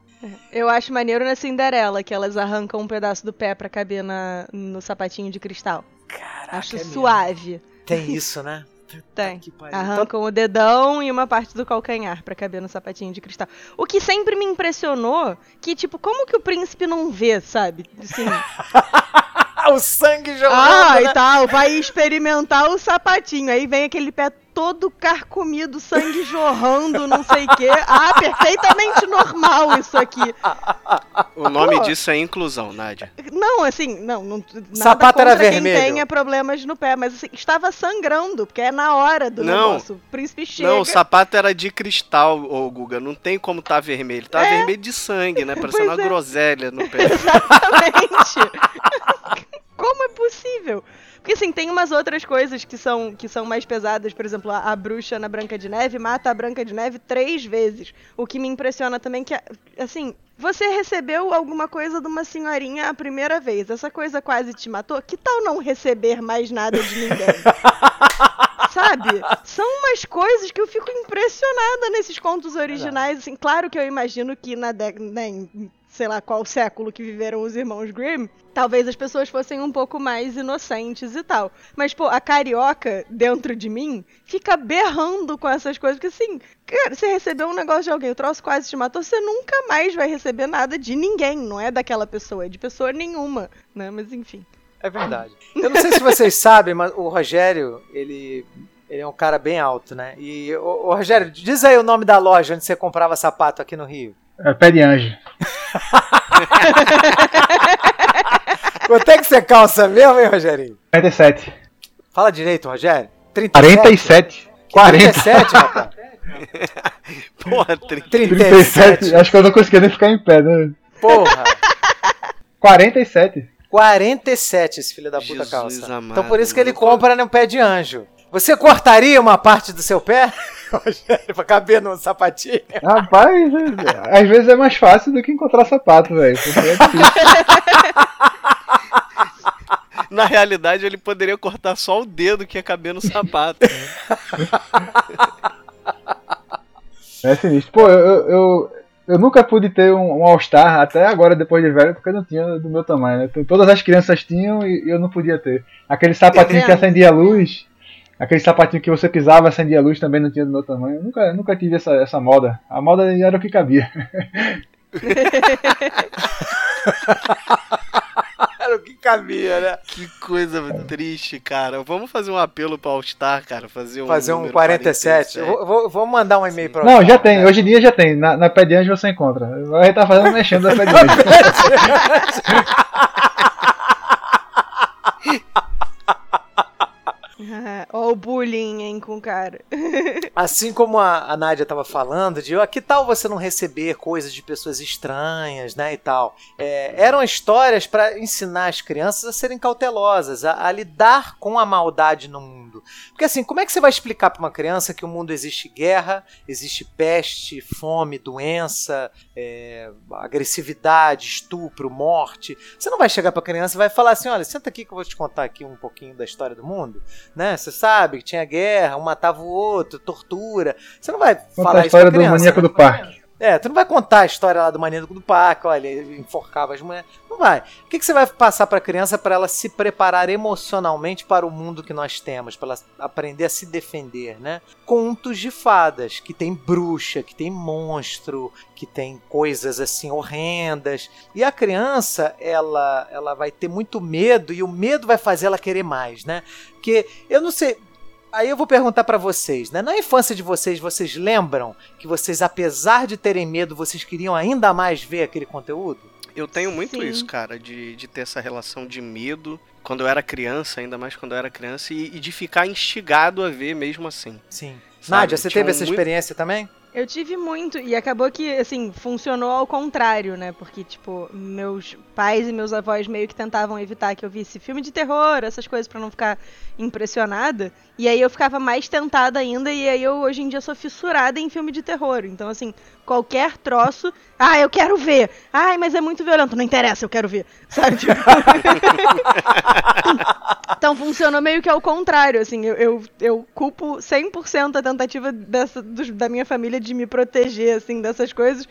Eu acho maneiro na Cinderela, que elas arrancam um pedaço do pé pra caber na, no sapatinho de cristal. Caraca, acho é suave. Tem isso, né? Tem. Arrancam o dedão e uma parte do calcanhar pra caber no sapatinho de cristal. O que sempre me impressionou, que tipo, como que o príncipe não vê, sabe? Assim, [LAUGHS] o sangue jorrando, ah, né? e tal, vai experimentar o sapatinho. Aí vem aquele pé todo carcomido, sangue jorrando, não sei o quê. Ah, perfeitamente normal isso aqui. O nome Pô. disso é inclusão, Nádia. Não, assim, não, não nada sapato era contra vermelho. quem tenha problemas no pé, mas assim, estava sangrando, porque é na hora do Não. negócio. O príncipe chega. Não, o sapato era de cristal, ô Guga. Não tem como tá vermelho. Tá É. vermelho de sangue, né? Parecendo Pois uma é. groselha no pé. [LAUGHS] Exatamente. [LAUGHS] É possível? Porque assim, tem umas outras coisas que são, que são mais pesadas. Por exemplo, a, a bruxa na Branca de Neve mata a Branca de Neve três vezes. O que me impressiona também que, assim, você recebeu alguma coisa de uma senhorinha a primeira vez. Essa coisa quase te matou. Que tal não receber mais nada de ninguém? [LAUGHS] Sabe? São umas coisas que eu fico impressionada nesses contos originais. Assim, claro que eu imagino que na década, né, sei lá qual século que viveram os irmãos Grimm, talvez as pessoas fossem um pouco mais inocentes e tal. Mas, pô, a carioca dentro de mim fica berrando com essas coisas, porque assim, cara, você recebeu um negócio de alguém, o troço quase te matou, você nunca mais vai receber nada de ninguém, não é daquela pessoa, é de pessoa nenhuma, né? Mas enfim. É verdade. Eu não sei se vocês [LAUGHS] sabem, mas o Rogério, ele, ele é um cara bem alto, né? E, ô, ô, Rogério, diz aí o nome da loja onde você comprava sapato aqui no Rio. É pé de anjo. [LAUGHS] Quanto é que você calça mesmo, hein, Rogerinho? 47. Fala direito, Rogério. 37? 47. 40. 47, rapaz. [LAUGHS] Porra, 30. 37. Acho que eu não conseguia nem ficar em pé, né? Porra. 47. 47 esse filho da puta Jesus calça. amado, então por isso que ele compra né, um pé de anjo. Você cortaria uma parte do seu pé, [LAUGHS] Rogério, pra caber num sapatinho? Rapaz, é- às vezes é mais fácil do que encontrar sapato, velho. porque é difícil. [LAUGHS] Na realidade, ele poderia cortar só o dedo que ia caber no sapato. É sinistro. Pô, eu, eu, eu, nunca pude ter um, um All-Star até agora, depois de velho, porque eu não tinha do meu tamanho, né? Todas as crianças tinham e eu não podia ter. Aquele sapatinho que vendo? acendia a luz, aquele sapatinho que você pisava acendia a luz também não tinha do meu tamanho. Eu nunca, nunca tive essa, essa moda. A moda era o que cabia. [LAUGHS] Era o que cabia, né? que coisa triste, cara. Vamos fazer um apelo pro All-Star, cara. Fazer um, Fazer um número 47. Eu Vou, vou, vou mandar um e-mail pra Não, já tem. Hoje em dia já tem. Na, na pé de anjo você encontra. A gente tá fazendo mexendo na pé de anjo. [LAUGHS] Ó o bullying, hein, com o cara. [LAUGHS] Assim como a, a Nádia estava falando, de ah, que tal você não receber coisas de pessoas estranhas, né, e tal. É, eram histórias para ensinar as crianças a serem cautelosas, a, a lidar com a maldade no mundo. Porque assim, como é que você vai explicar para uma criança que o mundo existe guerra, existe peste, fome, doença, é, agressividade, estupro, morte? Você não vai chegar para a criança e vai falar assim, olha, senta aqui que eu vou te contar aqui um pouquinho da história do mundo, né? Você sabe que tinha guerra, um matava o outro, tortura. Você não vai Conta falar a isso história pra do criança, maníaco né? do parque. É, tu não vai contar a história lá do maníaco do parque, olha, ele enforcava as mulheres. Não vai. O que, que você vai passar pra criança para ela se preparar emocionalmente para o mundo que nós temos, para ela aprender a se defender, né? Contos de fadas, que tem bruxa, que tem monstro, que tem coisas assim horrendas. E a criança, ela, ela vai ter muito medo e o medo vai fazer ela querer mais, né? Porque eu não sei, Aí eu vou perguntar pra vocês, né? Na infância de vocês, vocês lembram que vocês, apesar de terem medo, vocês queriam ainda mais ver aquele conteúdo? Eu tenho muito Sim. isso, cara, de, de ter essa relação de medo quando eu era criança, ainda mais quando eu era criança, e, e de ficar instigado a ver mesmo assim. Sim. Sabe, Nádia, você tinha teve essa muito- experiência também? Eu tive muito, e acabou que, assim, funcionou ao contrário, né? Porque, tipo, meus pais e meus avós meio que tentavam evitar que eu visse filme de terror, essas coisas, pra não ficar impressionada. E aí eu ficava mais tentada ainda, e aí eu hoje em dia sou fissurada em filme de terror. Então, assim, qualquer troço, ah, eu quero ver. Ai, mas é muito violento, não interessa, eu quero ver. Sabe? Tipo... [LAUGHS] Então funcionou meio que ao contrário, assim, eu, eu, eu culpo 100% a tentativa dessa, dos- da minha família de me proteger, assim, dessas coisas,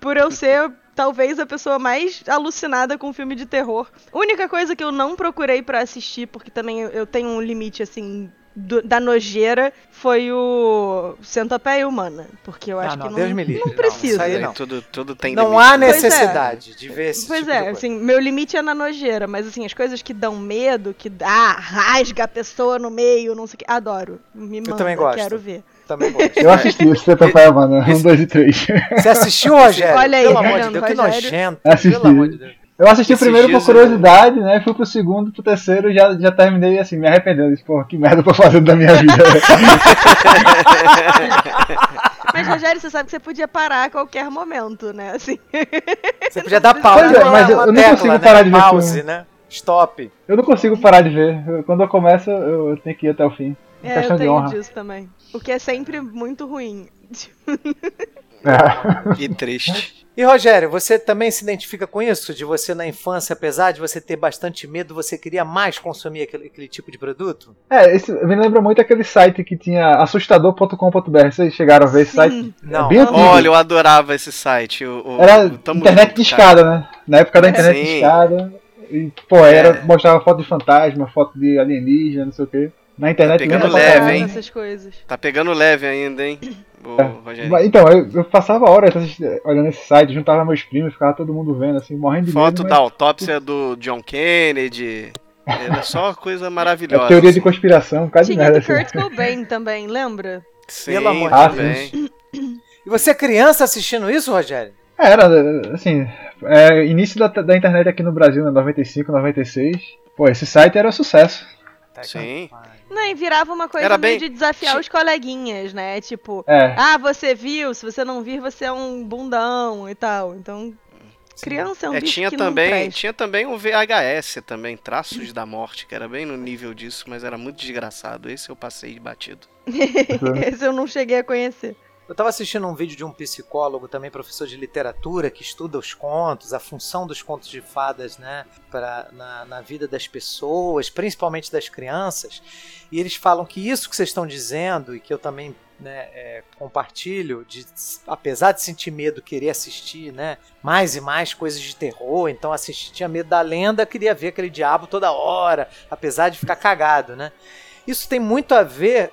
por eu ser talvez a pessoa mais alucinada com filme de terror. Única coisa que eu não procurei pra assistir, porque também eu tenho um limite, assim, do- da nojeira, foi o Centopeia Humana, porque eu Ah, acho não, que não, Deus me livre. não Não, precisa. isso aí Aí não. Tudo, tudo tem Não limite, há é. necessidade de ver esse Pois tipo é, de coisa. assim, meu limite é na nojeira, mas assim, as coisas que dão medo, que dá, rasga a pessoa no meio, não sei o que, adoro. Me manda, também gosto. quero ver. Também gosto. [LAUGHS] Eu assisti o Centopeia Mano, 1, 2 e 3. Você assistiu, Rogério? Olha aí, Pelo tá amor de Deus, que nojento. Assisti. Pelo amor de Deus. Eu assisti o Esses primeiro por dias eu- curiosidade, né? Fui pro segundo, pro terceiro, já, já terminei assim, me arrependendo. Disse, Porra, que merda eu tô fazendo da minha [LAUGHS] vida. Mas, Rogério, você sabe que você podia parar a qualquer momento, né? Assim. Você [LAUGHS] podia dar pausa. Pois é, mas eu- uma eu não consigo né? parar de ver Pause, filme. né? Stop. eu não consigo parar de ver. Quando eu começo, eu, eu tenho que ir até o fim. É questão eu de tenho honra. disso também. O que é sempre muito ruim. É. E triste. [LAUGHS] E Rogério, você também se identifica com isso? De você na infância, apesar de você ter bastante medo, você queria mais consumir aquele, aquele tipo de produto? É, esse me lembra muito aquele site que tinha assustador.com.br. Vocês chegaram a ver esse site? Não. É bem antigo. Olha, eu adorava esse site. O, o- Era o internet de escada, né? Na época da É, internet sim. de escada. E, pô, era, É. mostrava foto de fantasma, foto de alienígena, não sei o quê. Na internet Tá pegando leve, hein? essas coisas. Tá pegando leve ainda, hein? [COUGHS] Ô, É. Rogério. Mas, Então, eu, eu passava horas olhando esse site, juntava meus primos, ficava todo mundo vendo, assim, morrendo de Foto medo. da mas autópsia do John Kennedy. Era só coisa [LAUGHS] maravilhosa. É teoria de assim. conspiração, um cara de Tinha do Assim. Kurt Cobain também, lembra? Sim, Pelo amor de também. E você é criança assistindo isso, Rogério? É, Era, assim, é, início da, da internet aqui no Brasil, né, 95, 96. Pô, esse site era sucesso. Sim. Não, e virava uma coisa Era meio bem- de desafiar os coleguinhas, né? Tipo, É, ah, você viu, se você não vir, você é um bundão e tal. Então, criança é um É, bicho tinha que não também, presta. tinha também um VHS também, Traços da Morte, que era bem no nível disso, mas era muito desgraçado. Esse eu passei batido. [LAUGHS] Esse eu não cheguei a conhecer. Eu tava assistindo um vídeo de um psicólogo, também professor de literatura, que estuda os contos, a função dos contos de fadas, né, pra, na, na vida das pessoas, principalmente das crianças. E eles falam que isso que vocês estão dizendo, e que eu também né, é, compartilho, de, apesar de sentir medo, querer assistir né, mais e mais coisas de terror, então assistir, tinha medo da lenda, queria ver aquele diabo toda hora, apesar de ficar cagado. Né? Isso tem muito a ver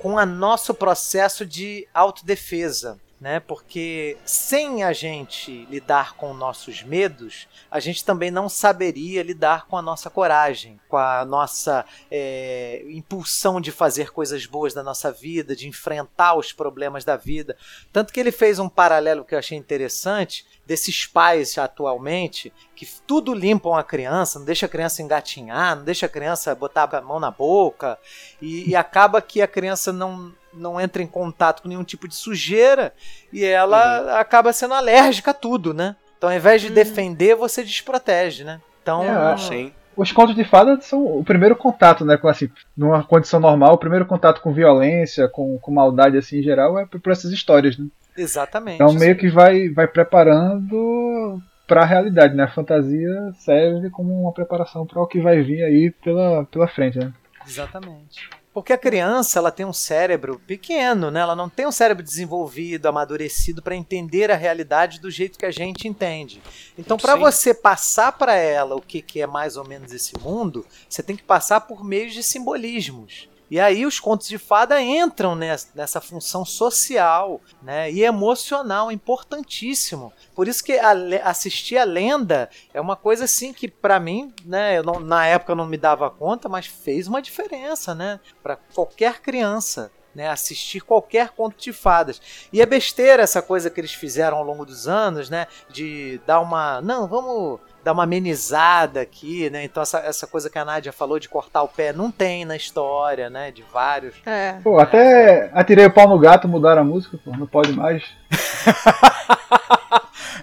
com o nosso processo de autodefesa, né? Porque sem a gente lidar com nossos medos, a gente também não saberia lidar com a nossa coragem, com a nossa é, impulsão de fazer coisas boas da nossa vida, de enfrentar os problemas da vida. Tanto que ele fez um paralelo que eu achei interessante desses pais atualmente que tudo limpam a criança, não deixa a criança engatinhar, não deixa a criança botar a mão na boca e, e acaba que a criança não, não entra em contato com nenhum tipo de sujeira e ela acaba sendo alérgica a tudo, né? Então ao invés de Uhum. defender, você desprotege, né? Então, É, Sim. os contos de fada são o primeiro contato, né, com assim, numa condição normal, o primeiro contato com violência, com, com maldade assim em geral é por por essas histórias, né? exatamente. Então meio que vai vai preparando para a realidade, né? A fantasia serve como uma preparação para o que vai vir aí pela, pela frente, né? Exatamente. Porque a criança ela tem um cérebro pequeno, né? Ela não tem um cérebro desenvolvido, amadurecido para entender a realidade do jeito que a gente entende. Então, para você passar para ela o que, que é mais ou menos esse mundo, você tem que passar por meios de simbolismos. E aí os contos de fada entram nessa, nessa função social né, e emocional importantíssimo. Por isso que a assistir a lenda é uma coisa assim que para mim, né, não- na época eu não me dava conta, mas fez uma diferença, né, para qualquer criança. Né, assistir qualquer conto de fadas. E é besteira essa coisa que eles fizeram ao longo dos anos, né? De dar uma. Não, vamos dar uma amenizada aqui, né? Então essa, essa coisa que a Nádia falou de cortar o pé não tem na história, né? De vários. É. Pô, até atirei o pau no gato, mudaram a música, pô, não pode mais. [LAUGHS]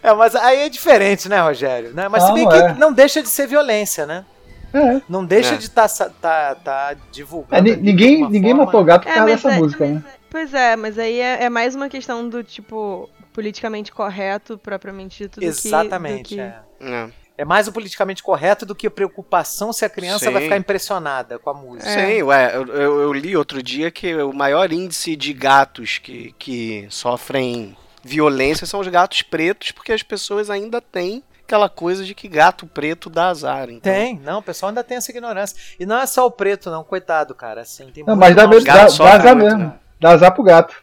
É, mas aí é diferente, né, Rogério? Né? Mas se Ah, bem não que é. não deixa de ser violência, né? É. Não deixa É. de estar tá, tá, tá divulgando. É, ninguém ninguém forma. matou gato por É, causa dessa é- música, né? Pois é, mas aí é, é mais uma questão do tipo politicamente correto, propriamente dito, do que- Exatamente, do que... é. É. É mais o politicamente correto do que a preocupação se a criança Sim. vai ficar impressionada com a música. É. Sim, ué, eu, eu- eu li outro dia que o maior índice de gatos que, que sofrem violência são os gatos pretos, porque as pessoas ainda têm aquela coisa de que gato preto dá azar. Então, Tem, não, o pessoal ainda tem essa ignorância. E não é só o preto, não, coitado, cara. Assim, tem Não, mas dá, dá, dá azar mesmo. né? Dá azar pro gato.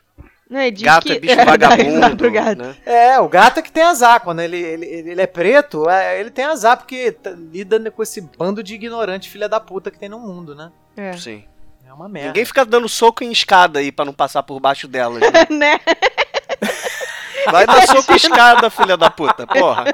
Não, e diz Gato que... é [LAUGHS] bicho dá vagabundo, pro gato. né? É, o gato é que tem azar. Quando ele, ele, ele é preto, é, ele tem azar porque tá- lida com esse bando de ignorante filha da puta que tem no mundo, né? É. Sim. É uma merda. Ninguém fica dando soco em escada aí pra não passar por baixo delas. né? [LAUGHS] né? [LAUGHS] Vai dar soco em escada, filha da puta, porra.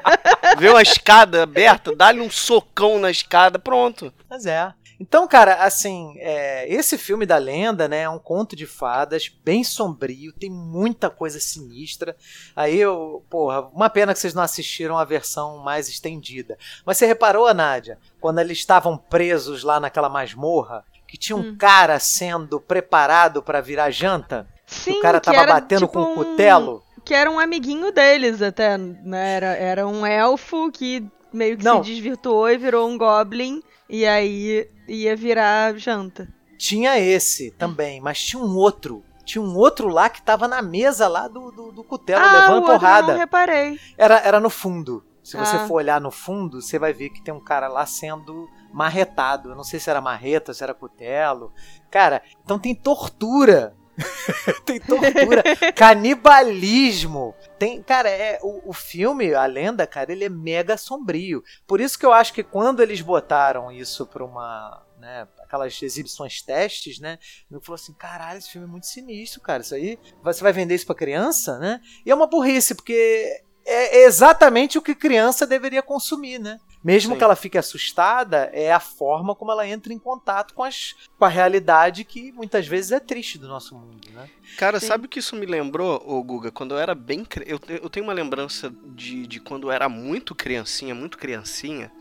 Vê uma escada aberta, dá-lhe um socão na escada, pronto. Mas é. Então, cara, assim, é, esse filme da lenda, né, é um conto de fadas bem sombrio, tem muita coisa sinistra. Aí eu, porra, uma pena que vocês não assistiram a versão mais estendida. Mas você reparou, Nádia, quando eles estavam presos lá naquela masmorra, que tinha um Hum. cara sendo preparado pra virar janta? Sim, o cara que tava era, batendo tipo, com o um- cutelo? que era um amiguinho deles até, né? Era, era um elfo que meio que Não. se desvirtuou e virou um goblin. E aí ia virar janta. Tinha esse também, mas tinha um outro. Tinha um outro lá que tava na mesa lá do, do, do cutelo, ah, o levando outro eu porrada. não reparei. Era, era no fundo. Se você Ah. for olhar no fundo, você vai ver que tem um cara lá sendo marretado. Eu não sei se era marreta, se era cutelo. Cara, então tem tortura. [LAUGHS] tem tortura. Canibalismo. Tem, cara, é o, o filme, a lenda, cara, ele é mega sombrio. Por isso que eu acho que quando eles botaram isso pra uma, né, aquelas exibições testes, né, eu falou assim, caralho, esse filme é muito sinistro, cara. Isso aí, você vai vender isso pra criança, né? E é uma burrice, porque é exatamente o que criança deveria consumir, né? Mesmo Sim. que ela fique assustada, é a forma como ela entra em contato com, as, com a realidade que muitas vezes é triste do nosso mundo, né? Cara, Sim. sabe o que isso me lembrou, ô Guga? Quando eu era bem. cri- Eu, eu tenho uma lembrança de, de quando eu era muito criancinha, muito criancinha,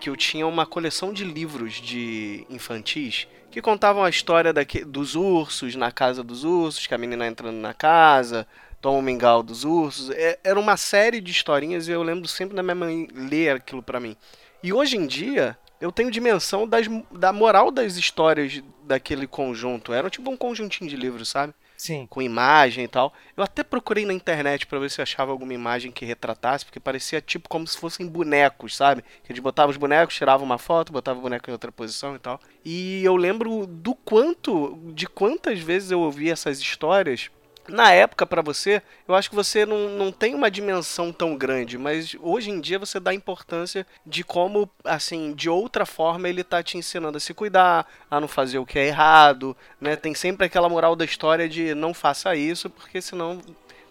que eu tinha uma coleção de livros de infantis que contavam a história daque- dos ursos na casa dos ursos, que a menina entrando na casa, toma o mingau dos ursos. É- era uma série de historinhas e eu lembro sempre da minha mãe ler aquilo pra mim. E hoje em dia. Eu tenho dimensão das, da moral das histórias daquele conjunto. Era tipo um conjuntinho de livros, sabe? Sim. com imagem e tal. Eu até procurei na internet pra ver se eu achava alguma imagem que retratasse, porque parecia tipo como se fossem bonecos, sabe? Que eles botavam os bonecos, tiravam uma foto, botavam o boneco em outra posição e tal. E eu lembro do quanto, de quantas vezes eu ouvi essas histórias. Na época, pra você, eu acho que você não, não tem uma dimensão tão grande, mas hoje em dia você dá importância de como, assim, de outra forma ele tá te ensinando a se cuidar, a não fazer o que é errado, né? Tem sempre aquela moral da história de não faça isso, porque senão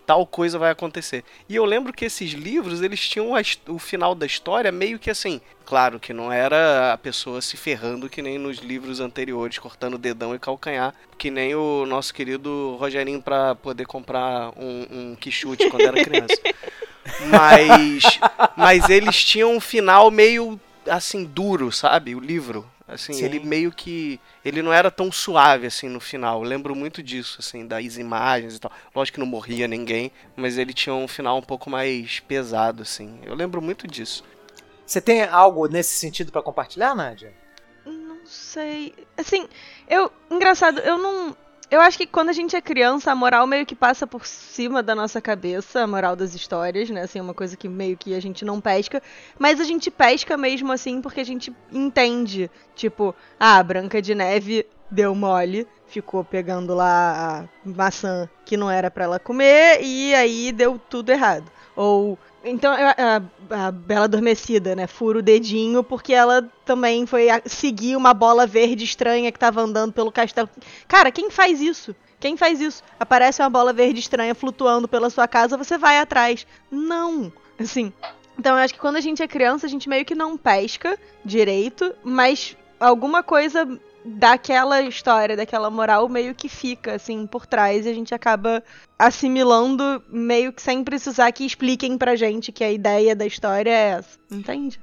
tal coisa vai acontecer. E eu lembro que esses livros, eles tinham o final da história meio que assim, claro que não era a pessoa se ferrando que nem nos livros anteriores, cortando dedão e calcanhar, que nem o nosso querido Rogerinho pra poder comprar um, um quichute quando era criança. [LAUGHS] Mas, mas eles tinham um final meio assim duro, sabe? O livro, assim, Sim. ele meio que ele não era tão suave assim no final. Eu lembro muito disso, assim, das imagens e tal. Lógico que não morria ninguém, mas ele tinha um final um pouco mais pesado, assim. Eu lembro muito disso. Você tem algo nesse sentido pra compartilhar, Nádia? Não sei. Assim, eu. Engraçado, eu não. Eu acho que quando a gente é criança, a moral meio que passa por cima da nossa cabeça, a moral das histórias, né? Assim, uma coisa que meio que a gente não pesca. Mas a gente pesca mesmo assim porque a gente entende. Tipo, ah, Branca de Neve deu mole, ficou pegando lá a maçã que não era pra ela comer e aí deu tudo errado. Ou. Então, eu- a, a Bela Adormecida, né? Fura o dedinho porque ela também foi a- seguir uma bola verde estranha que tava andando pelo castelo. Cara, quem faz isso? Quem faz isso? Aparece uma bola verde estranha flutuando pela sua casa, você vai atrás. Não! Assim. Então, eu acho que quando a gente é criança, a gente meio que não pesca direito, mas alguma coisa daquela história, daquela moral, meio que fica, assim, por trás e a gente acaba assimilando, meio que sem precisar que expliquem pra gente que a ideia da história é essa. Entende?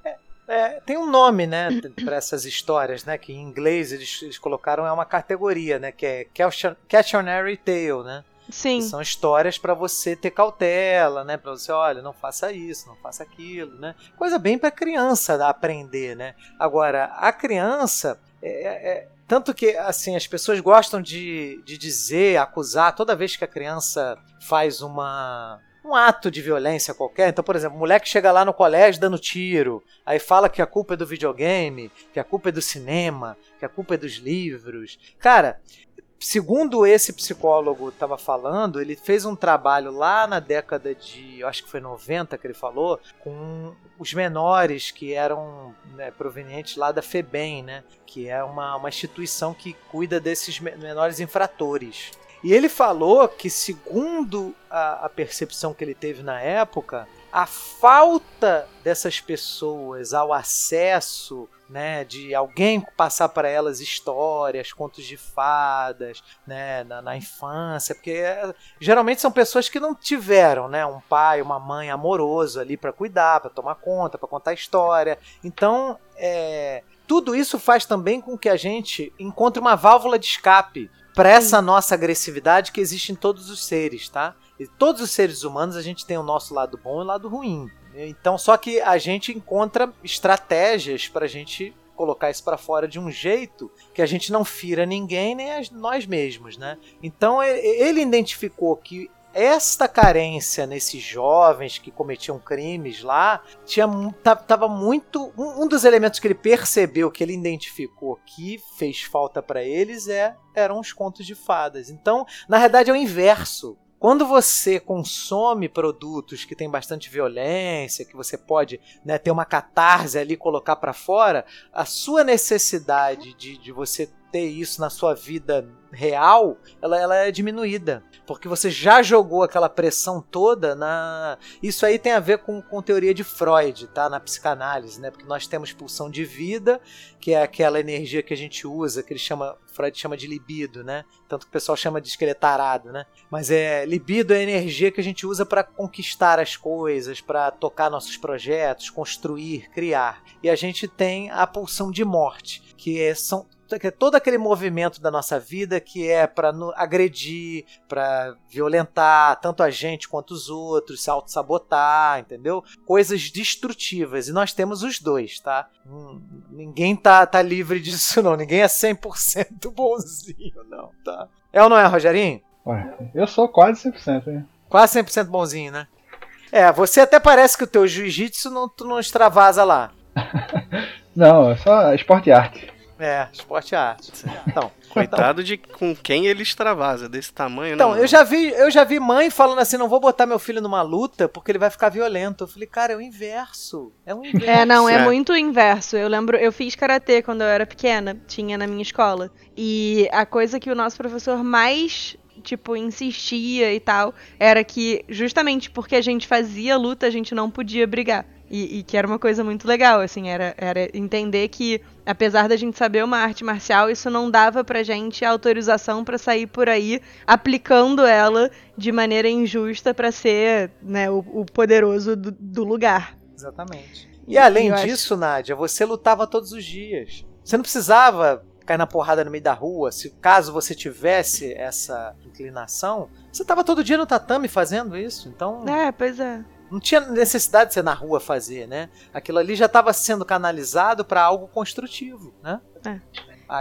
É, tem um nome, né, para essas histórias, né, que em inglês eles, eles colocaram é uma categoria, né, que é caution- cautionary tale, né? Sim. São histórias para você ter cautela, né? Para você, olha, não faça isso, não faça aquilo, né? Coisa bem para criança aprender, né? Agora, a criança é, é- tanto que assim as pessoas gostam de, de dizer, acusar toda vez que a criança faz uma um ato de violência qualquer. Então, por exemplo, o moleque chega lá no colégio dando tiro, aí fala que a culpa é do videogame, que a culpa é do cinema, que a culpa é dos livros. Cara, segundo esse psicólogo estava falando, ele fez um trabalho lá na década de, eu acho que foi 90 que ele falou, com os menores que eram né, provenientes lá da FEBEM, né, que é uma, uma instituição que cuida desses me- menores infratores. E ele falou que, segundo a, a percepção que ele teve na época, a falta dessas pessoas ao acesso né, de alguém passar para elas histórias, contos de fadas, né, na, na infância, porque é, geralmente são pessoas que não tiveram, né, um pai, uma mãe amoroso ali para cuidar, para tomar conta, para contar história. Então, é, tudo isso faz também com que a gente encontre uma válvula de escape para essa nossa agressividade que existe em todos os seres, tá? E todos os seres humanos a gente tem o nosso lado bom e o lado ruim. Então, só que a gente encontra estratégias pra gente colocar isso pra fora de um jeito que a gente não fira ninguém nem nós mesmos, né? Então ele identificou que esta carência nesses jovens que cometiam crimes lá tinha tava muito um, um dos elementos que ele percebeu que ele identificou que fez falta pra eles é eram os contos de fadas. Então, na verdade é o inverso. Quando você consome produtos que tem bastante violência, que você pode né, ter uma catarse ali colocar pra fora, a sua necessidade de, de você ter isso na sua vida real, ela, ela é diminuída. Porque você já jogou aquela pressão toda na. Isso aí tem a ver com, com teoria de Freud, tá? Na psicanálise, né? Porque nós temos pulsão de vida, que é aquela energia que a gente usa, que ele chama. Freud chama de libido, né? Tanto que o pessoal chama de esqueletarado, né? Mas é libido é a energia que a gente usa para conquistar as coisas, para tocar nossos projetos, construir, criar. E a gente tem a pulsão de morte, que é, são todo aquele movimento da nossa vida que é para agredir, para violentar tanto a gente quanto os outros, se auto-sabotar, entendeu? Coisas destrutivas. E nós temos os dois, tá? Hum, ninguém tá, tá livre disso, não. Ninguém é 100% bonzinho, não, tá? É ou não é, Rogerinho? Ué, eu sou quase 100%, hein? Quase 100% bonzinho, né? É, você até parece que o teu jiu-jitsu não, tu não extravasa lá. [LAUGHS] Não, é só esporte e arte. É, esporte e arte. Então, Coitado de com quem ele extravasa, desse tamanho, Então, né? eu já vi, eu já vi mãe falando assim, não vou botar meu filho numa luta porque ele vai ficar violento. Eu falei, cara, é o inverso. É o inverso. É, não, é É. muito o inverso. Eu lembro, eu fiz karatê quando eu era pequena, tinha na minha escola. E a coisa que o nosso professor mais, tipo, insistia e tal, era que justamente porque a gente fazia luta, a gente não podia brigar. E, e que era uma coisa muito legal, assim, era, era entender que, apesar da gente saber uma arte marcial, isso não dava pra gente autorização pra sair por aí aplicando ela de maneira injusta pra ser, né, o, o poderoso do- do lugar. Exatamente. E além eu acho- disso, Nádia, você lutava todos os dias. Você não precisava cair na porrada no meio da rua. Se caso você tivesse essa inclinação, você estava todo dia no tatame fazendo isso. Então, É, pois é. Não tinha necessidade de ir na rua fazer, né? Aquilo ali já estava sendo canalizado para algo construtivo, né? É.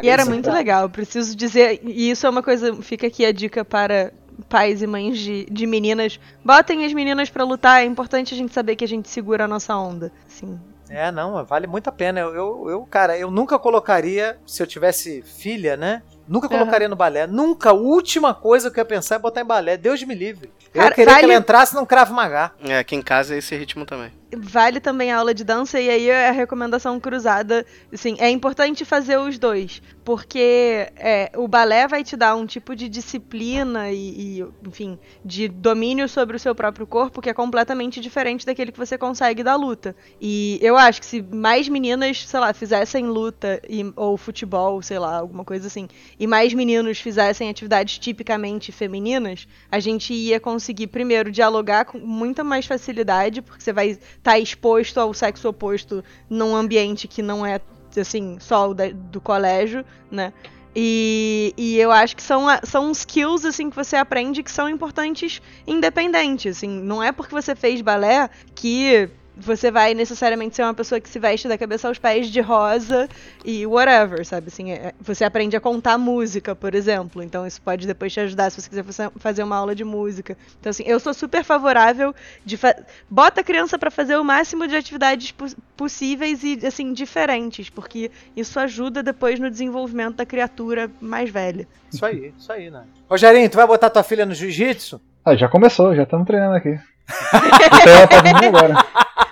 E era muito legal, preciso dizer, e isso é uma coisa, fica aqui a dica para pais e mães de, de meninas, botem as meninas pra lutar, é importante a gente saber que a gente segura a nossa onda, sim. É, não, vale muito a pena. Eu, eu, eu, cara, eu nunca colocaria, se eu tivesse filha, né? Nunca colocaria no balé. Nunca. A última coisa que eu ia pensar é botar em balé. Deus me livre. eu ia Cara, querer que ela entrasse num Krav Maga. É, aqui em casa é esse ritmo também. Vale também a aula de dança, e aí a recomendação cruzada, assim, é importante fazer os dois, porque é, o balé vai te dar um tipo de disciplina e, e, enfim, de domínio sobre o seu próprio corpo que é completamente diferente daquele que você consegue da luta. E eu acho que se mais meninas, sei lá, fizessem luta e- ou futebol, sei lá, alguma coisa assim, e mais meninos fizessem atividades tipicamente femininas, a gente ia conseguir, primeiro, dialogar com muita mais facilidade, porque você vai estar exposto ao sexo oposto num ambiente que não é, assim, só o da- do colégio, né? E, e eu acho que são, são skills, assim, que você aprende que são importantes independentes, assim. Não é porque você fez balé que você vai necessariamente ser uma pessoa que se veste da cabeça aos pés de rosa e whatever, sabe? Assim, é- você aprende a contar música, por exemplo. Então isso pode depois te ajudar se você quiser fa- fazer uma aula de música. Então assim, eu sou super favorável de fa bota a criança pra fazer o máximo de atividades pos- possíveis e assim diferentes, porque isso ajuda depois no desenvolvimento da criatura mais velha. Isso aí, isso aí, né? Rogerinho, tu vai botar tua filha no jiu-jitsu? Ah, já começou, já estamos treinando aqui. [LAUGHS] Então ela tá vindo agora.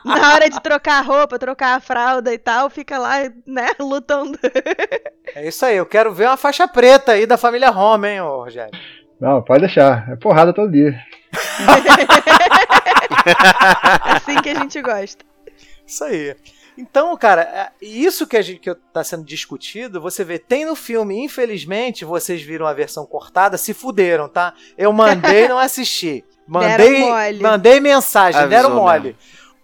Na hora de trocar a roupa, trocar a fralda e tal, fica lá, né, lutando. É isso aí, eu quero ver uma faixa preta aí da família Home, hein, ô Rogério? Não, pode deixar. É porrada todo dia. assim que a gente gosta. Isso aí. Então, cara, é- isso que, a gente, que tá sendo discutido, você vê, tem no filme, infelizmente, vocês viram a versão cortada, se fuderam, tá? Eu mandei não assisti. [LAUGHS] Mandei, Deram mole. mandei mensagem, Avisou deram mole. mesmo.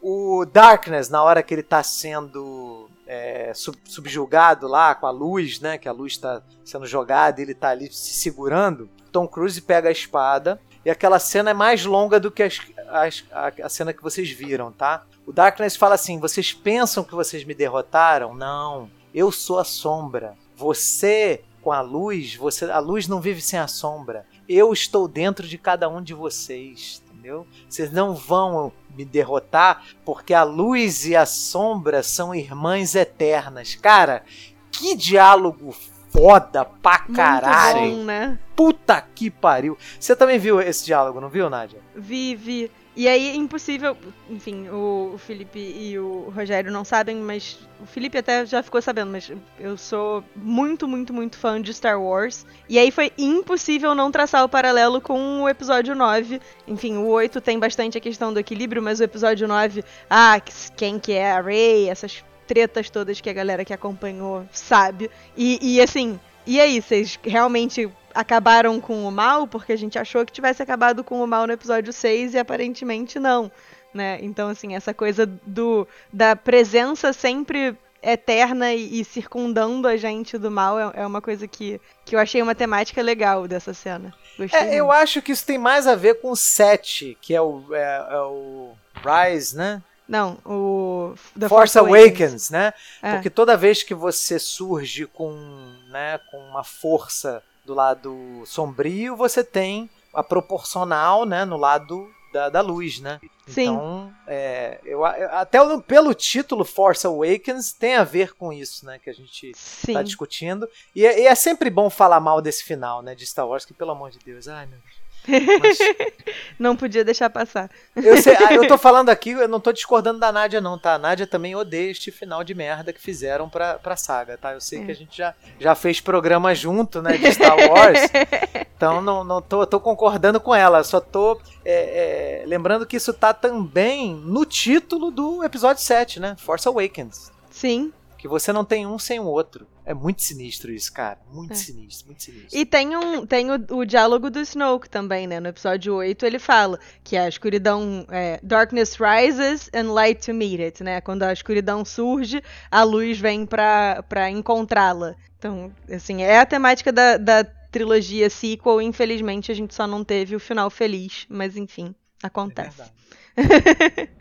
O Darkness, na hora que ele tá sendo é, sub- subjugado lá com a luz, né? Que a luz tá sendo jogada e ele tá ali se segurando. Tom Cruise pega a espada, E aquela cena é mais longa do que as- as- a, a cena que vocês viram, tá? O Darkness fala assim: vocês pensam que vocês me derrotaram? Não. Eu sou a sombra. Você, com a luz, você, a luz não vive sem a sombra. Eu estou dentro de cada um de vocês, entendeu? Vocês não vão me derrotar porque a luz e a sombra são irmãs eternas. Cara, que diálogo foda pra caralho. Muito bom, né? Puta que pariu. Você também viu esse diálogo, não viu, Nádia? Vive. E aí impossível. Enfim, o, o Felipe e o Rogério não sabem, mas. O Felipe até já ficou sabendo, mas eu sou muito, muito, muito fã de Star Wars. E aí foi impossível não traçar o paralelo com o episódio 9. Enfim, o 8 tem bastante a questão do equilíbrio, mas o episódio 9, ah, quem que é a Rey, essas tretas todas que a galera que acompanhou sabe. E, e assim, e aí, vocês realmente acabaram com o mal? Porque a gente achou que tivesse acabado com o mal no episódio 6 e aparentemente não, né? Então, assim, essa coisa do da presença sempre eterna e, e circundando a gente do mal é, é uma coisa que, que eu achei uma temática legal dessa cena. Gostei É, eu acho que isso tem mais a ver com o 7, que é o, é, é o Rise, né? Não, o The Force Awakens, né? É. Porque toda vez que você surge com, né, com uma força do lado sombrio, você tem a proporcional, né, no lado da, da luz, né? Sim. Então, é, eu, até pelo título Force Awakens tem a ver com isso, né, que a gente Sim. tá discutindo. E é, e é sempre bom falar mal desse final, né, de Star Wars, que pelo amor de Deus, ai meu Deus. Mas- [LAUGHS] Não podia deixar passar. eu, sei- ah, eu tô [LAUGHS] falando aqui, eu não tô discordando da Nádia, não, tá? A Nádia também odeia este final de merda que fizeram pra, pra saga, tá? Eu sei que a gente já, já fez programa junto, né, de Star Wars. [LAUGHS] Então não, não tô, tô concordando com ela, só tô é, é, lembrando que isso tá também no título do episódio 7, né? Force Awakens. Sim. Que você não tem um sem o outro. É muito sinistro isso, cara. Muito É. sinistro, muito sinistro. E tem, um, tem o, o diálogo do Snoke também, né? No episódio 8 ele fala que a escuridão. É, Darkness rises and light to meet it, né? Quando a escuridão surge, a luz vem pra, pra encontrá-la. Então, assim, é a temática da, da trilogia sequel. Infelizmente, a gente só não teve o final feliz. Mas enfim, É acontece. verdade. [LAUGHS]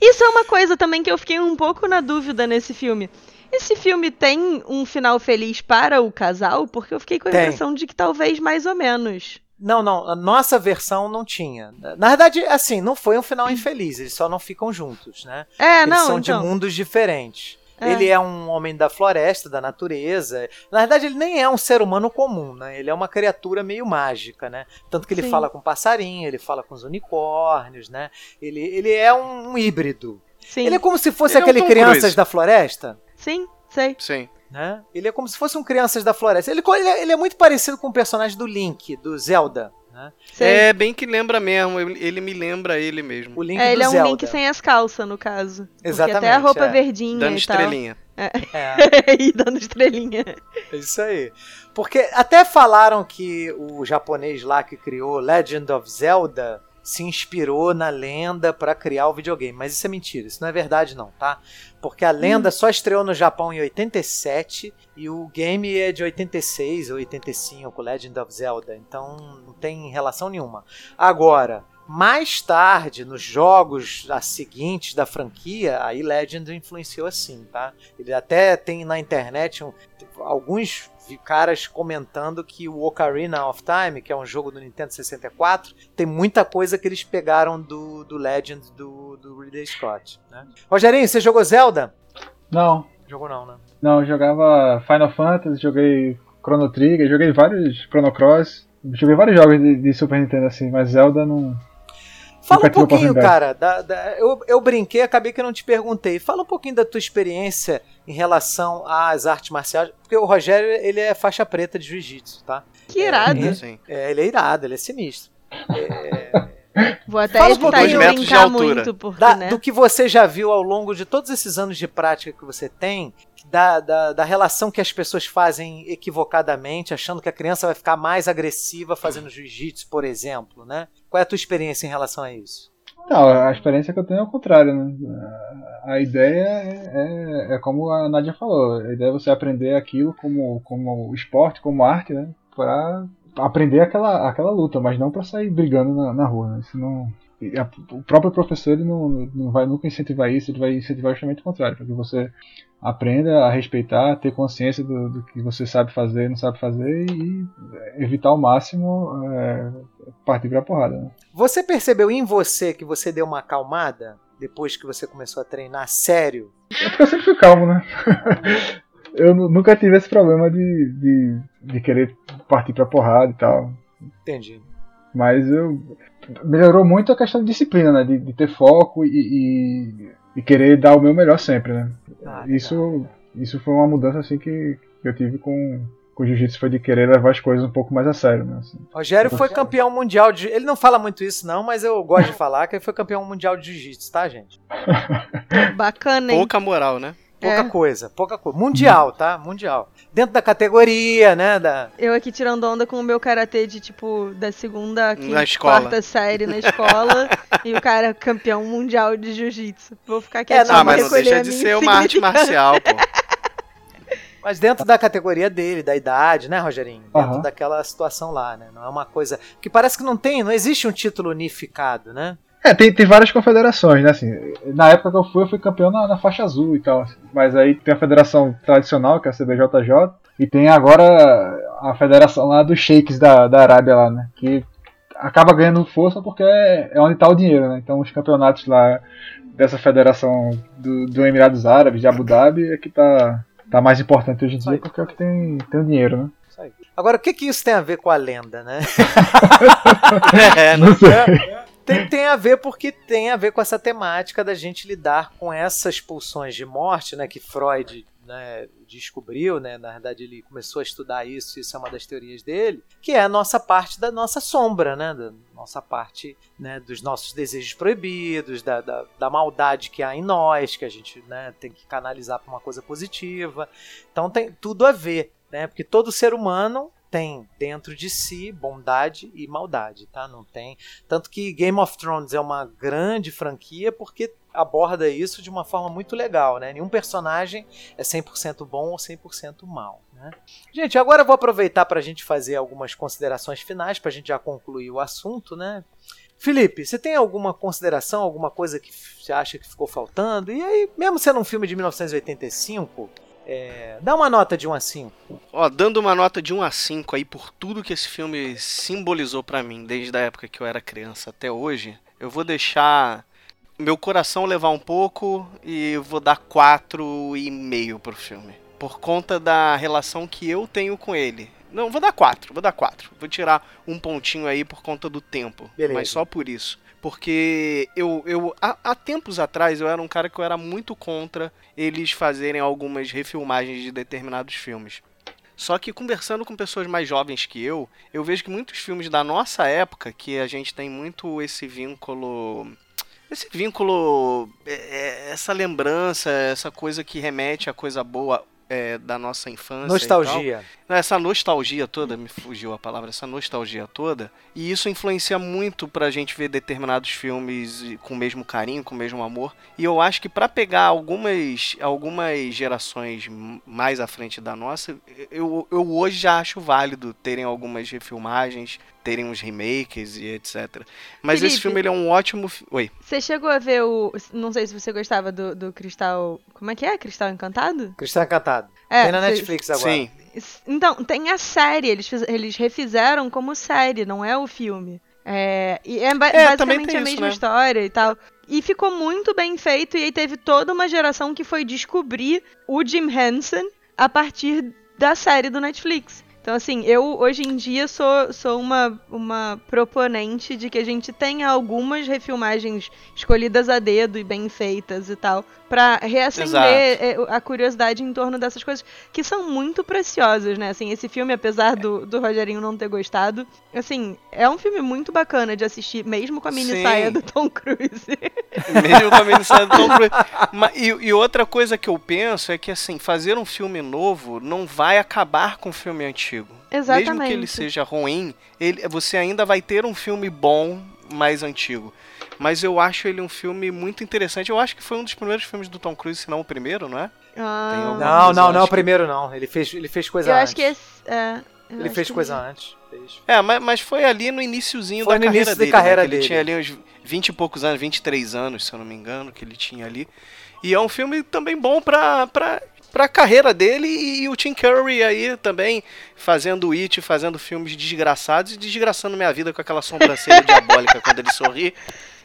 Isso é uma coisa também que eu fiquei um pouco na dúvida nesse filme. Esse filme tem um final feliz para o casal? Porque eu fiquei com a Tem. impressão de que talvez mais ou menos. Não, não, a nossa versão não tinha. Na verdade, assim, não foi um final infeliz, eles só não ficam juntos, né? É, eles não, são então. de mundos diferentes. É. Ele é um homem da floresta, da natureza. Na verdade, ele nem é um ser humano comum, né? Ele é uma criatura meio mágica, né? Tanto que ele Sim. fala com passarinho, ele fala com os unicórnios, né? Ele, ele é um, um híbrido. Sim, Ele é como se fosse Ele é um aquele Crianças Cruise. da Floresta, sim, sei. Sim. né? Ele é como se fosse um Crianças da Floresta. Ele, ele é, ele é muito parecido com o personagem do Link, do Zelda, né? É bem que lembra mesmo. Ele me lembra ele mesmo. O Link É, do ele é um Zelda. link sem as calças, no caso. Porque Exatamente, até a roupa é. verdinha Dando e tal. estrelinha. É. [LAUGHS] e dando estrelinha. É isso aí. Porque até falaram que o japonês lá que criou Legend of Zelda se inspirou na lenda pra criar o videogame, mas isso é mentira, isso não é verdade não, tá? Porque a lenda só estreou no Japão em 87 e o game é de 86 ou 85, Legend of Zelda, então não tem relação nenhuma. Agora, mais tarde, nos jogos seguintes da franquia, aí Legend influenciou assim, tá? Ele até tem na internet um- alguns vi- caras comentando que o Ocarina of Time, que é um jogo do Nintendo 64, tem muita coisa que eles pegaram do, do Legend do, do Ridley Scott. Né? Rogerinho, você jogou Zelda? Não, Jogou não, né? não, eu jogava Final Fantasy, joguei Chrono Trigger, joguei vários Chrono Cross, joguei vários jogos de, de Super Nintendo assim, mas Zelda não. Fala um pouquinho, cara. da- da- eu, eu brinquei, acabei que eu não te perguntei. Fala um pouquinho da tua experiência em relação às artes marciais. Porque o Rogério, ele é faixa preta de jiu-jitsu, tá? Que irado. É. Sim. É, ele é irado, ele é sinistro. [LAUGHS] Vou até Fala um evitar pouquinho. de metros altura. muito, porque, Da- né? Do que você já viu ao longo de todos esses anos de prática que você tem, da, da, da relação que as pessoas fazem equivocadamente, achando que a criança vai ficar mais agressiva fazendo jiu-jitsu, por exemplo, né? Qual é a tua experiência em relação a isso? Não, a experiência que eu tenho é o contrário, né? A ideia é, é, é como a Nadia falou, a ideia é você aprender aquilo como, como esporte, como arte, né? Pra aprender aquela, aquela luta, mas não pra sair brigando na, na rua, né? Isso não. A- O próprio professor ele não, não vai nunca incentivar isso, ele vai incentivar justamente o contrário, para que você aprenda a respeitar, ter consciência do, do que você sabe fazer e não sabe fazer e evitar ao máximo é, partir pra porrada. Né? Você percebeu em você que você deu uma acalmada depois que você começou a treinar sério? É porque eu sempre fui calmo, né? [LAUGHS] eu nu- nunca tive esse problema de, de, de querer partir pra porrada e tal. Entendi. Mas eu melhorou muito a questão de disciplina, né? De, de ter foco e, e, e querer dar o meu melhor sempre, né? Ah, Isso, isso foi uma mudança assim que, que eu tive com, com o jiu-jitsu, foi de querer levar as coisas um pouco mais a sério, né? assim. Rogério foi campeão mundial de. Ele não fala muito isso, não, mas eu gosto de falar que ele foi campeão mundial de jiu-jitsu, tá, gente? Bacana, [LAUGHS] hein? Pouca moral, né? Pouca É. coisa, pouca coisa. Mundial, tá? Mundial. Dentro da categoria, né? Da... Eu aqui tirando onda com o meu karatê de tipo da segunda, quinta, Na escola. quarta série na escola [LAUGHS] e o cara campeão mundial de jiu-jitsu. Vou ficar quietinho não, Ah, mas não deixa de ser uma arte marcial, pô. [LAUGHS] Mas dentro da categoria dele, da idade, né, Rogerinho? Dentro Aham. daquela situação lá, né? Não é uma coisa. Que parece que não tem, não existe um título unificado, né? É, tem, tem várias confederações, né? Assim, na época que eu fui, eu fui campeão na, na faixa azul e tal. assim. Mas aí tem a federação tradicional, que é a CBJJ, e tem agora a federação lá dos sheiks da, da Arábia lá, né? Que acaba ganhando força porque é, é onde tá o dinheiro, né? Então os campeonatos lá dessa federação do, do Emirados Árabes, de Abu Dhabi, é que tá, tá mais importante hoje em dia porque é o que tem, tem o dinheiro, né? Agora, o que, que isso tem a ver com a lenda, né? [LAUGHS] [LAUGHS] É, não. Não sei. Tem, tem a ver porque tem a ver com essa temática da gente lidar com essas pulsões de morte, né? Que Freud né, descobriu, né? Na verdade, ele começou a estudar isso, isso é uma das teorias dele, que é a nossa parte da nossa sombra, né? Da nossa parte né, dos nossos desejos proibidos, da, da, da maldade que há em nós, que a gente né, tem que canalizar para uma coisa positiva. Então tem tudo a ver, né? Porque todo ser humano tem dentro de si bondade e maldade, tá? Não tem tanto que Game of Thrones é uma grande franquia porque aborda isso de uma forma muito legal, né? Nenhum personagem é 100% bom ou 100% mal, né? Gente, agora eu vou aproveitar para a gente fazer algumas considerações finais, para a gente já concluir o assunto, né? Felipe, você tem alguma consideração, alguma coisa que você acha que ficou faltando? E aí, mesmo sendo um filme de 1985, é, dá uma nota de 1 a 5. Ó, dando uma nota de 1 a 5 aí por tudo que esse filme simbolizou pra mim, desde a época que eu era criança até hoje, eu vou deixar meu coração levar um pouco e vou dar 4,5 pro filme. Por conta da relação que eu tenho com ele. Não, vou dar 4, vou dar 4. Vou tirar um pontinho aí por conta do tempo. Beleza. Mas só por isso. Porque eu, eu há, há tempos atrás eu era um cara que eu era muito contra eles fazerem algumas refilmagens de determinados filmes. Só que conversando com pessoas mais jovens que eu, eu vejo que muitos filmes da nossa época, que a gente tem muito esse vínculo. Esse vínculo, é, é, essa lembrança, essa coisa que remete a coisa boa é, da nossa infância. tal. Nostalgia. Essa nostalgia toda, me fugiu a palavra, essa nostalgia toda. E isso influencia muito pra gente ver determinados filmes com o mesmo carinho, com o mesmo amor. E eu acho que pra pegar algumas, algumas gerações mais à frente da nossa, eu, eu hoje já acho válido terem algumas refilmagens, terem uns remakes e etc. Mas esse Felipe. filme ele é um ótimo. fi- Oi. Você chegou a ver o. Não sei se você gostava do, do Cristal. Como é que é? Cristal Encantado? Cristão Encantado. É, Tem na Netflix agora. Sim. Então, tem a série, eles, fiz- eles refizeram como série, não é o filme. É, e é, ba- É, basicamente a isso, mesma né? história e tal. E ficou muito bem feito, e aí teve toda uma geração que foi descobrir o Jim Henson a partir da série do Netflix. Então, assim, eu hoje em dia sou, sou uma, uma proponente de que a gente tenha algumas refilmagens escolhidas a dedo e bem feitas e tal, pra reacender é, a curiosidade em torno dessas coisas que são muito preciosas, né? Assim, esse filme, apesar do, do Rogerinho não ter gostado, assim, é um filme muito bacana de assistir, mesmo com a mini Sim. saia do Tom Cruise. [LAUGHS] Mesmo com a minisérie do Tom Cruise. E, e outra coisa que eu penso é que, assim, fazer um filme novo não vai acabar com o filme antigo. Mesmo Exatamente. que ele seja ruim, ele, você ainda vai ter um filme bom mais antigo. Mas eu acho ele um filme muito interessante. Eu acho que foi um dos primeiros filmes do Tom Cruise, se não o primeiro, não é? Ah, Não, não, não é o primeiro não. Ele fez, ele fez coisa eu antes. acho que esse. É, eu Ele acho fez que coisa antes. Fez. É, mas, mas foi ali no iniciozinho Foi da no carreira início da dele. né? carreira Ele dele. tinha ali uns 20 e poucos anos, 23 anos, se eu não me engano, que ele tinha ali. E é um filme também bom pra, pra, pra carreira dele e, o Tim Curry aí também fazendo It, fazendo filmes desgraçados e desgraçando minha vida com aquela sobrancelha [LAUGHS] diabólica quando ele sorri.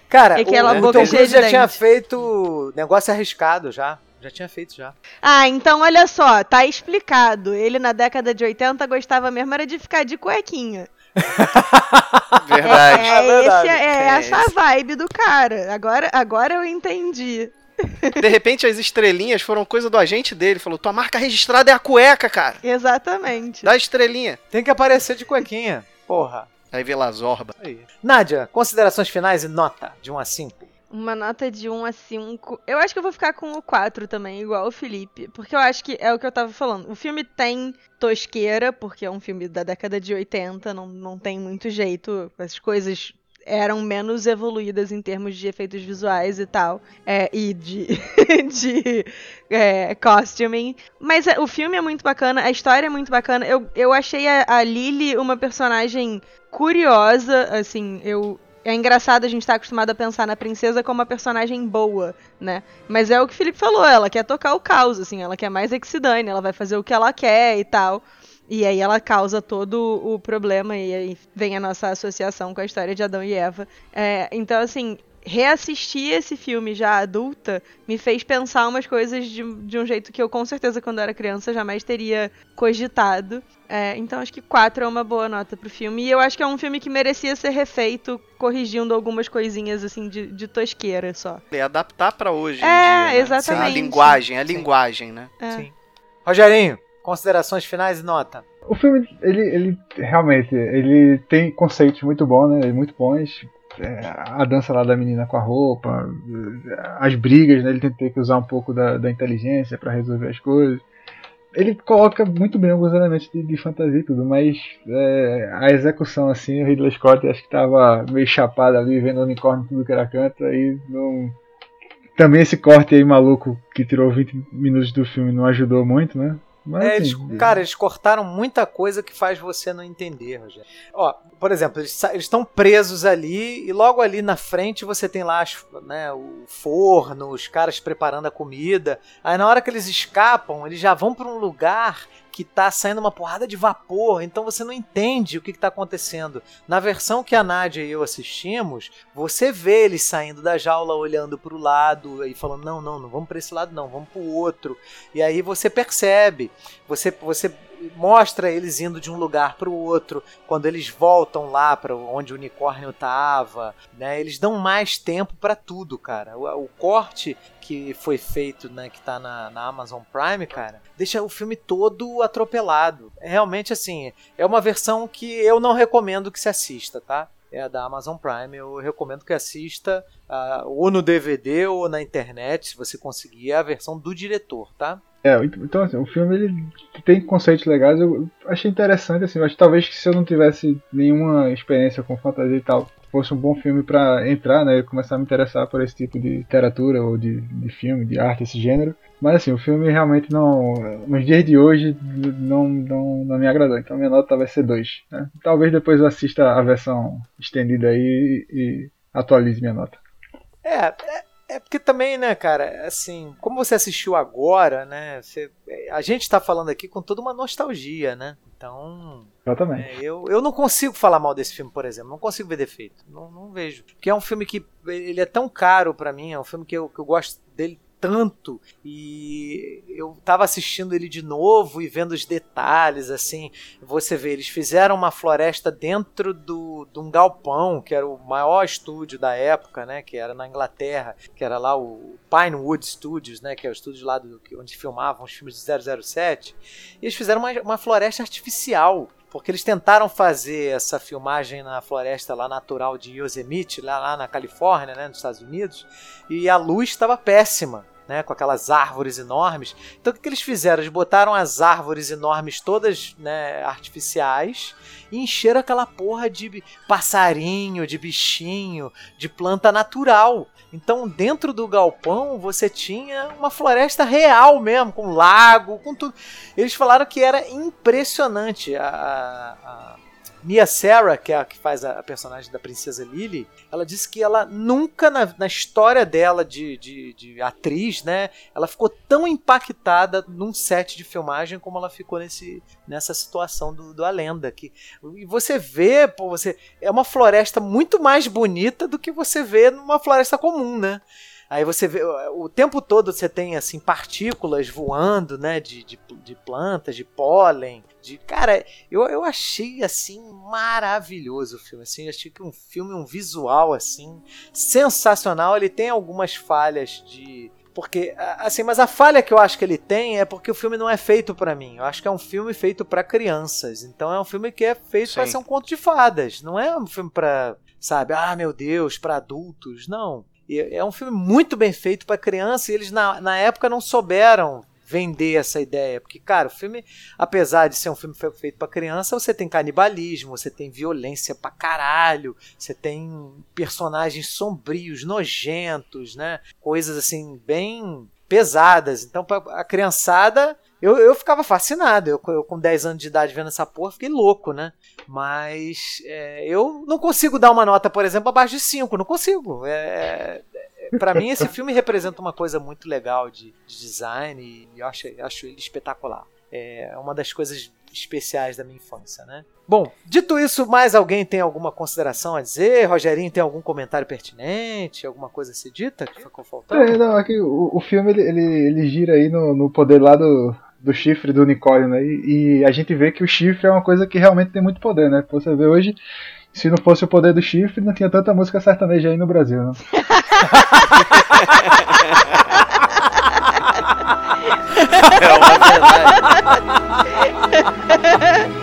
Cara, E aquela o, o boca Tom cheia Cruise já tinha feito negócio arriscado já. Já tinha feito já. Ah, então olha só, tá explicado. Ele na década de 80 gostava mesmo era de ficar de cuequinha. [LAUGHS] Verdade. É, É verdade. esse- é É essa a esse. vibe do cara. Agora, agora eu entendi. [LAUGHS] De repente as estrelinhas foram coisa do agente dele. Falou: tua marca registrada é a cueca, cara. Exatamente. Dá estrelinha. Tem que aparecer de cuequinha. Porra. Aí vê lá Zorba. Aí. Nádia, considerações finais e nota de 1 a 5. Uma nota de 1 a 5. Eu acho que eu vou ficar com o 4 também, igual o Felipe. Porque eu acho que é o que eu tava falando. O filme tem tosqueira, porque é um filme da década de 80, não, não tem muito jeito. As coisas eram menos evoluídas em termos de efeitos visuais e tal. é, e de, [LAUGHS] de é, costuming. Mas é, o filme é muito bacana, a história é muito bacana. Eu, eu achei a, a Lily uma personagem curiosa, assim, eu. É engraçado a gente estar acostumado a pensar na princesa como uma personagem boa, né? Mas é o que o Felipe falou, ela quer tocar o caos, assim, ela quer mais é que se dane, ela vai fazer o que ela quer e tal. E aí ela causa todo o problema e aí vem a nossa associação com a história de Adão e Eva. É, então, assim, reassistir esse filme já adulta me fez pensar umas coisas de, de um jeito que eu, com certeza, quando era criança, jamais teria cogitado. É, então, acho que 4 é uma boa nota pro filme. E eu acho que é um filme que merecia ser refeito, corrigindo algumas coisinhas, assim, de, de tosqueira só. É adaptar pra hoje. em É, dia, né? exatamente. A linguagem, a Sim. linguagem, né? É. Sim. Rogerinho, considerações finais e nota. O filme, ele, ele realmente, ele tem conceitos muito bons, né? Muito bons. É, a dança lá da menina com a roupa, as brigas, né? Ele tem que usar um pouco da, da inteligência para resolver as coisas. Ele coloca muito bem alguns elementos de, de fantasia e tudo, mas é, a execução, assim, o Ridley Scott acho que tava meio chapado ali, vendo unicórnio em tudo que era canto, aí não. Também esse corte aí maluco que tirou 20 minutos do filme não ajudou muito, né? Mas, É, eles, assim, cara, eles cortaram muita coisa que faz você não entender, Rogério. Ó, por exemplo, eles estão presos ali e logo ali na frente você tem lá as- né, o forno, os caras preparando a comida. Aí na hora que eles escapam, eles já vão para um lugar que tá saindo uma porrada de vapor, então você não entende o que, que tá acontecendo. Na versão que a Nádia e eu assistimos, você vê eles saindo da jaula, olhando pro lado e falando: não, não, não vamos para esse lado, não, vamos pro outro. E aí você percebe, você, você mostra eles indo de um lugar para o outro, quando eles voltam lá para onde o unicórnio tava, né? Eles dão mais tempo para tudo, cara. O, o corte que foi feito, né, que tá na, na Amazon Prime, cara, deixa o filme todo atropelado. É realmente assim, é uma versão que eu não recomendo que se assista, tá? É da Amazon Prime, eu recomendo que assista ah, ou no DVD ou na internet, se você conseguir, é a versão do diretor, tá? É, então assim, o filme ele tem conceitos legais, eu achei interessante assim, que talvez que se eu não tivesse nenhuma experiência com fantasia e tal, fosse um bom filme pra entrar, né, e começar a me interessar por esse tipo de literatura ou de, de filme, de arte, esse gênero. Mas assim, o filme realmente não, nos dias de hoje não, não, não me agradou, então minha nota vai ser 2. Né? Talvez depois eu assista a versão estendida aí e atualize minha nota. É, é, porque também, né, cara, assim, como você assistiu agora, né, você- a gente tá falando aqui com toda uma nostalgia, né? Então, Exatamente. é, eu, eu não consigo falar mal desse filme, por exemplo, não consigo ver defeito, não, não vejo. Porque é um filme que ele é tão caro pra mim, é um filme que eu, que eu gosto dele tanto e eu tava assistindo ele de novo e vendo os detalhes assim. Você vê eles fizeram uma floresta dentro do, de um galpão que era o maior estúdio da época né que era na Inglaterra que era lá o Pinewood Studios né que é o estúdio lá do, onde filmavam os filmes de 007 e eles fizeram uma, uma floresta artificial porque eles tentaram fazer essa filmagem na floresta lá natural de Yosemite, lá, lá na Califórnia, né, nos Estados Unidos, e a luz estava péssima, né, com aquelas árvores enormes. Então o que, que eles fizeram? Eles botaram as árvores enormes todas né, artificiais e encheram aquela porra de passarinho, de bichinho, de planta natural. Então, dentro do galpão, você tinha uma floresta real mesmo, com lago, com tudo. Eles falaram que era impressionante a, a- Mia Sarah, que é a que faz a, a personagem da princesa Lily, ela disse que ela nunca na, na história dela de, de, de atriz, né, ela ficou tão impactada num set de filmagem como ela ficou nesse, nessa situação do, do A Lenda. Que, e você vê, pô, você é uma floresta muito mais bonita do que você vê numa floresta comum, né? Aí você vê, o tempo todo você tem assim partículas voando, né, de, de, de plantas, de pólen, de cara, eu, eu achei assim maravilhoso o filme, assim, eu achei que um filme um visual assim sensacional, ele tem algumas falhas de porque assim, mas a falha que eu acho que ele tem é porque o filme não é feito pra mim. Eu acho que é um filme feito pra crianças. Então é um filme que é feito pra Sim. ser um conto de fadas. Não é um filme pra, sabe, ah, meu Deus, pra adultos. Não. E É um filme muito bem feito pra criança e eles na, na época não souberam vender essa ideia, porque cara, o filme, apesar de ser um filme fe- feito pra criança, você tem canibalismo, você tem violência pra caralho, você tem personagens sombrios, nojentos, né? Coisas assim bem pesadas. Então a criançada, eu, eu ficava fascinado. Eu, eu com 10 anos de idade vendo essa porra, fiquei louco, né? Mas é, eu não consigo dar uma nota, por exemplo, abaixo de 5. Não consigo. É, é, para mim, esse filme representa uma coisa muito legal de, de design e eu acho, eu acho ele espetacular. É uma das coisas especiais da minha infância, né? Bom, dito isso, mais alguém tem alguma consideração a dizer? Rogerinho tem algum comentário pertinente? Alguma coisa a ser dita que ficou faltando? É, não, aqui, o, o filme ele, ele, ele gira aí no, no poder lá do, do chifre do unicórnio, né? E, e, a gente vê que o chifre é uma coisa que realmente tem muito poder, né? Você vê hoje, se não fosse o poder do chifre, não tinha tanta música sertaneja aí no Brasil, né? [LAUGHS] é uma verdade. [LAUGHS]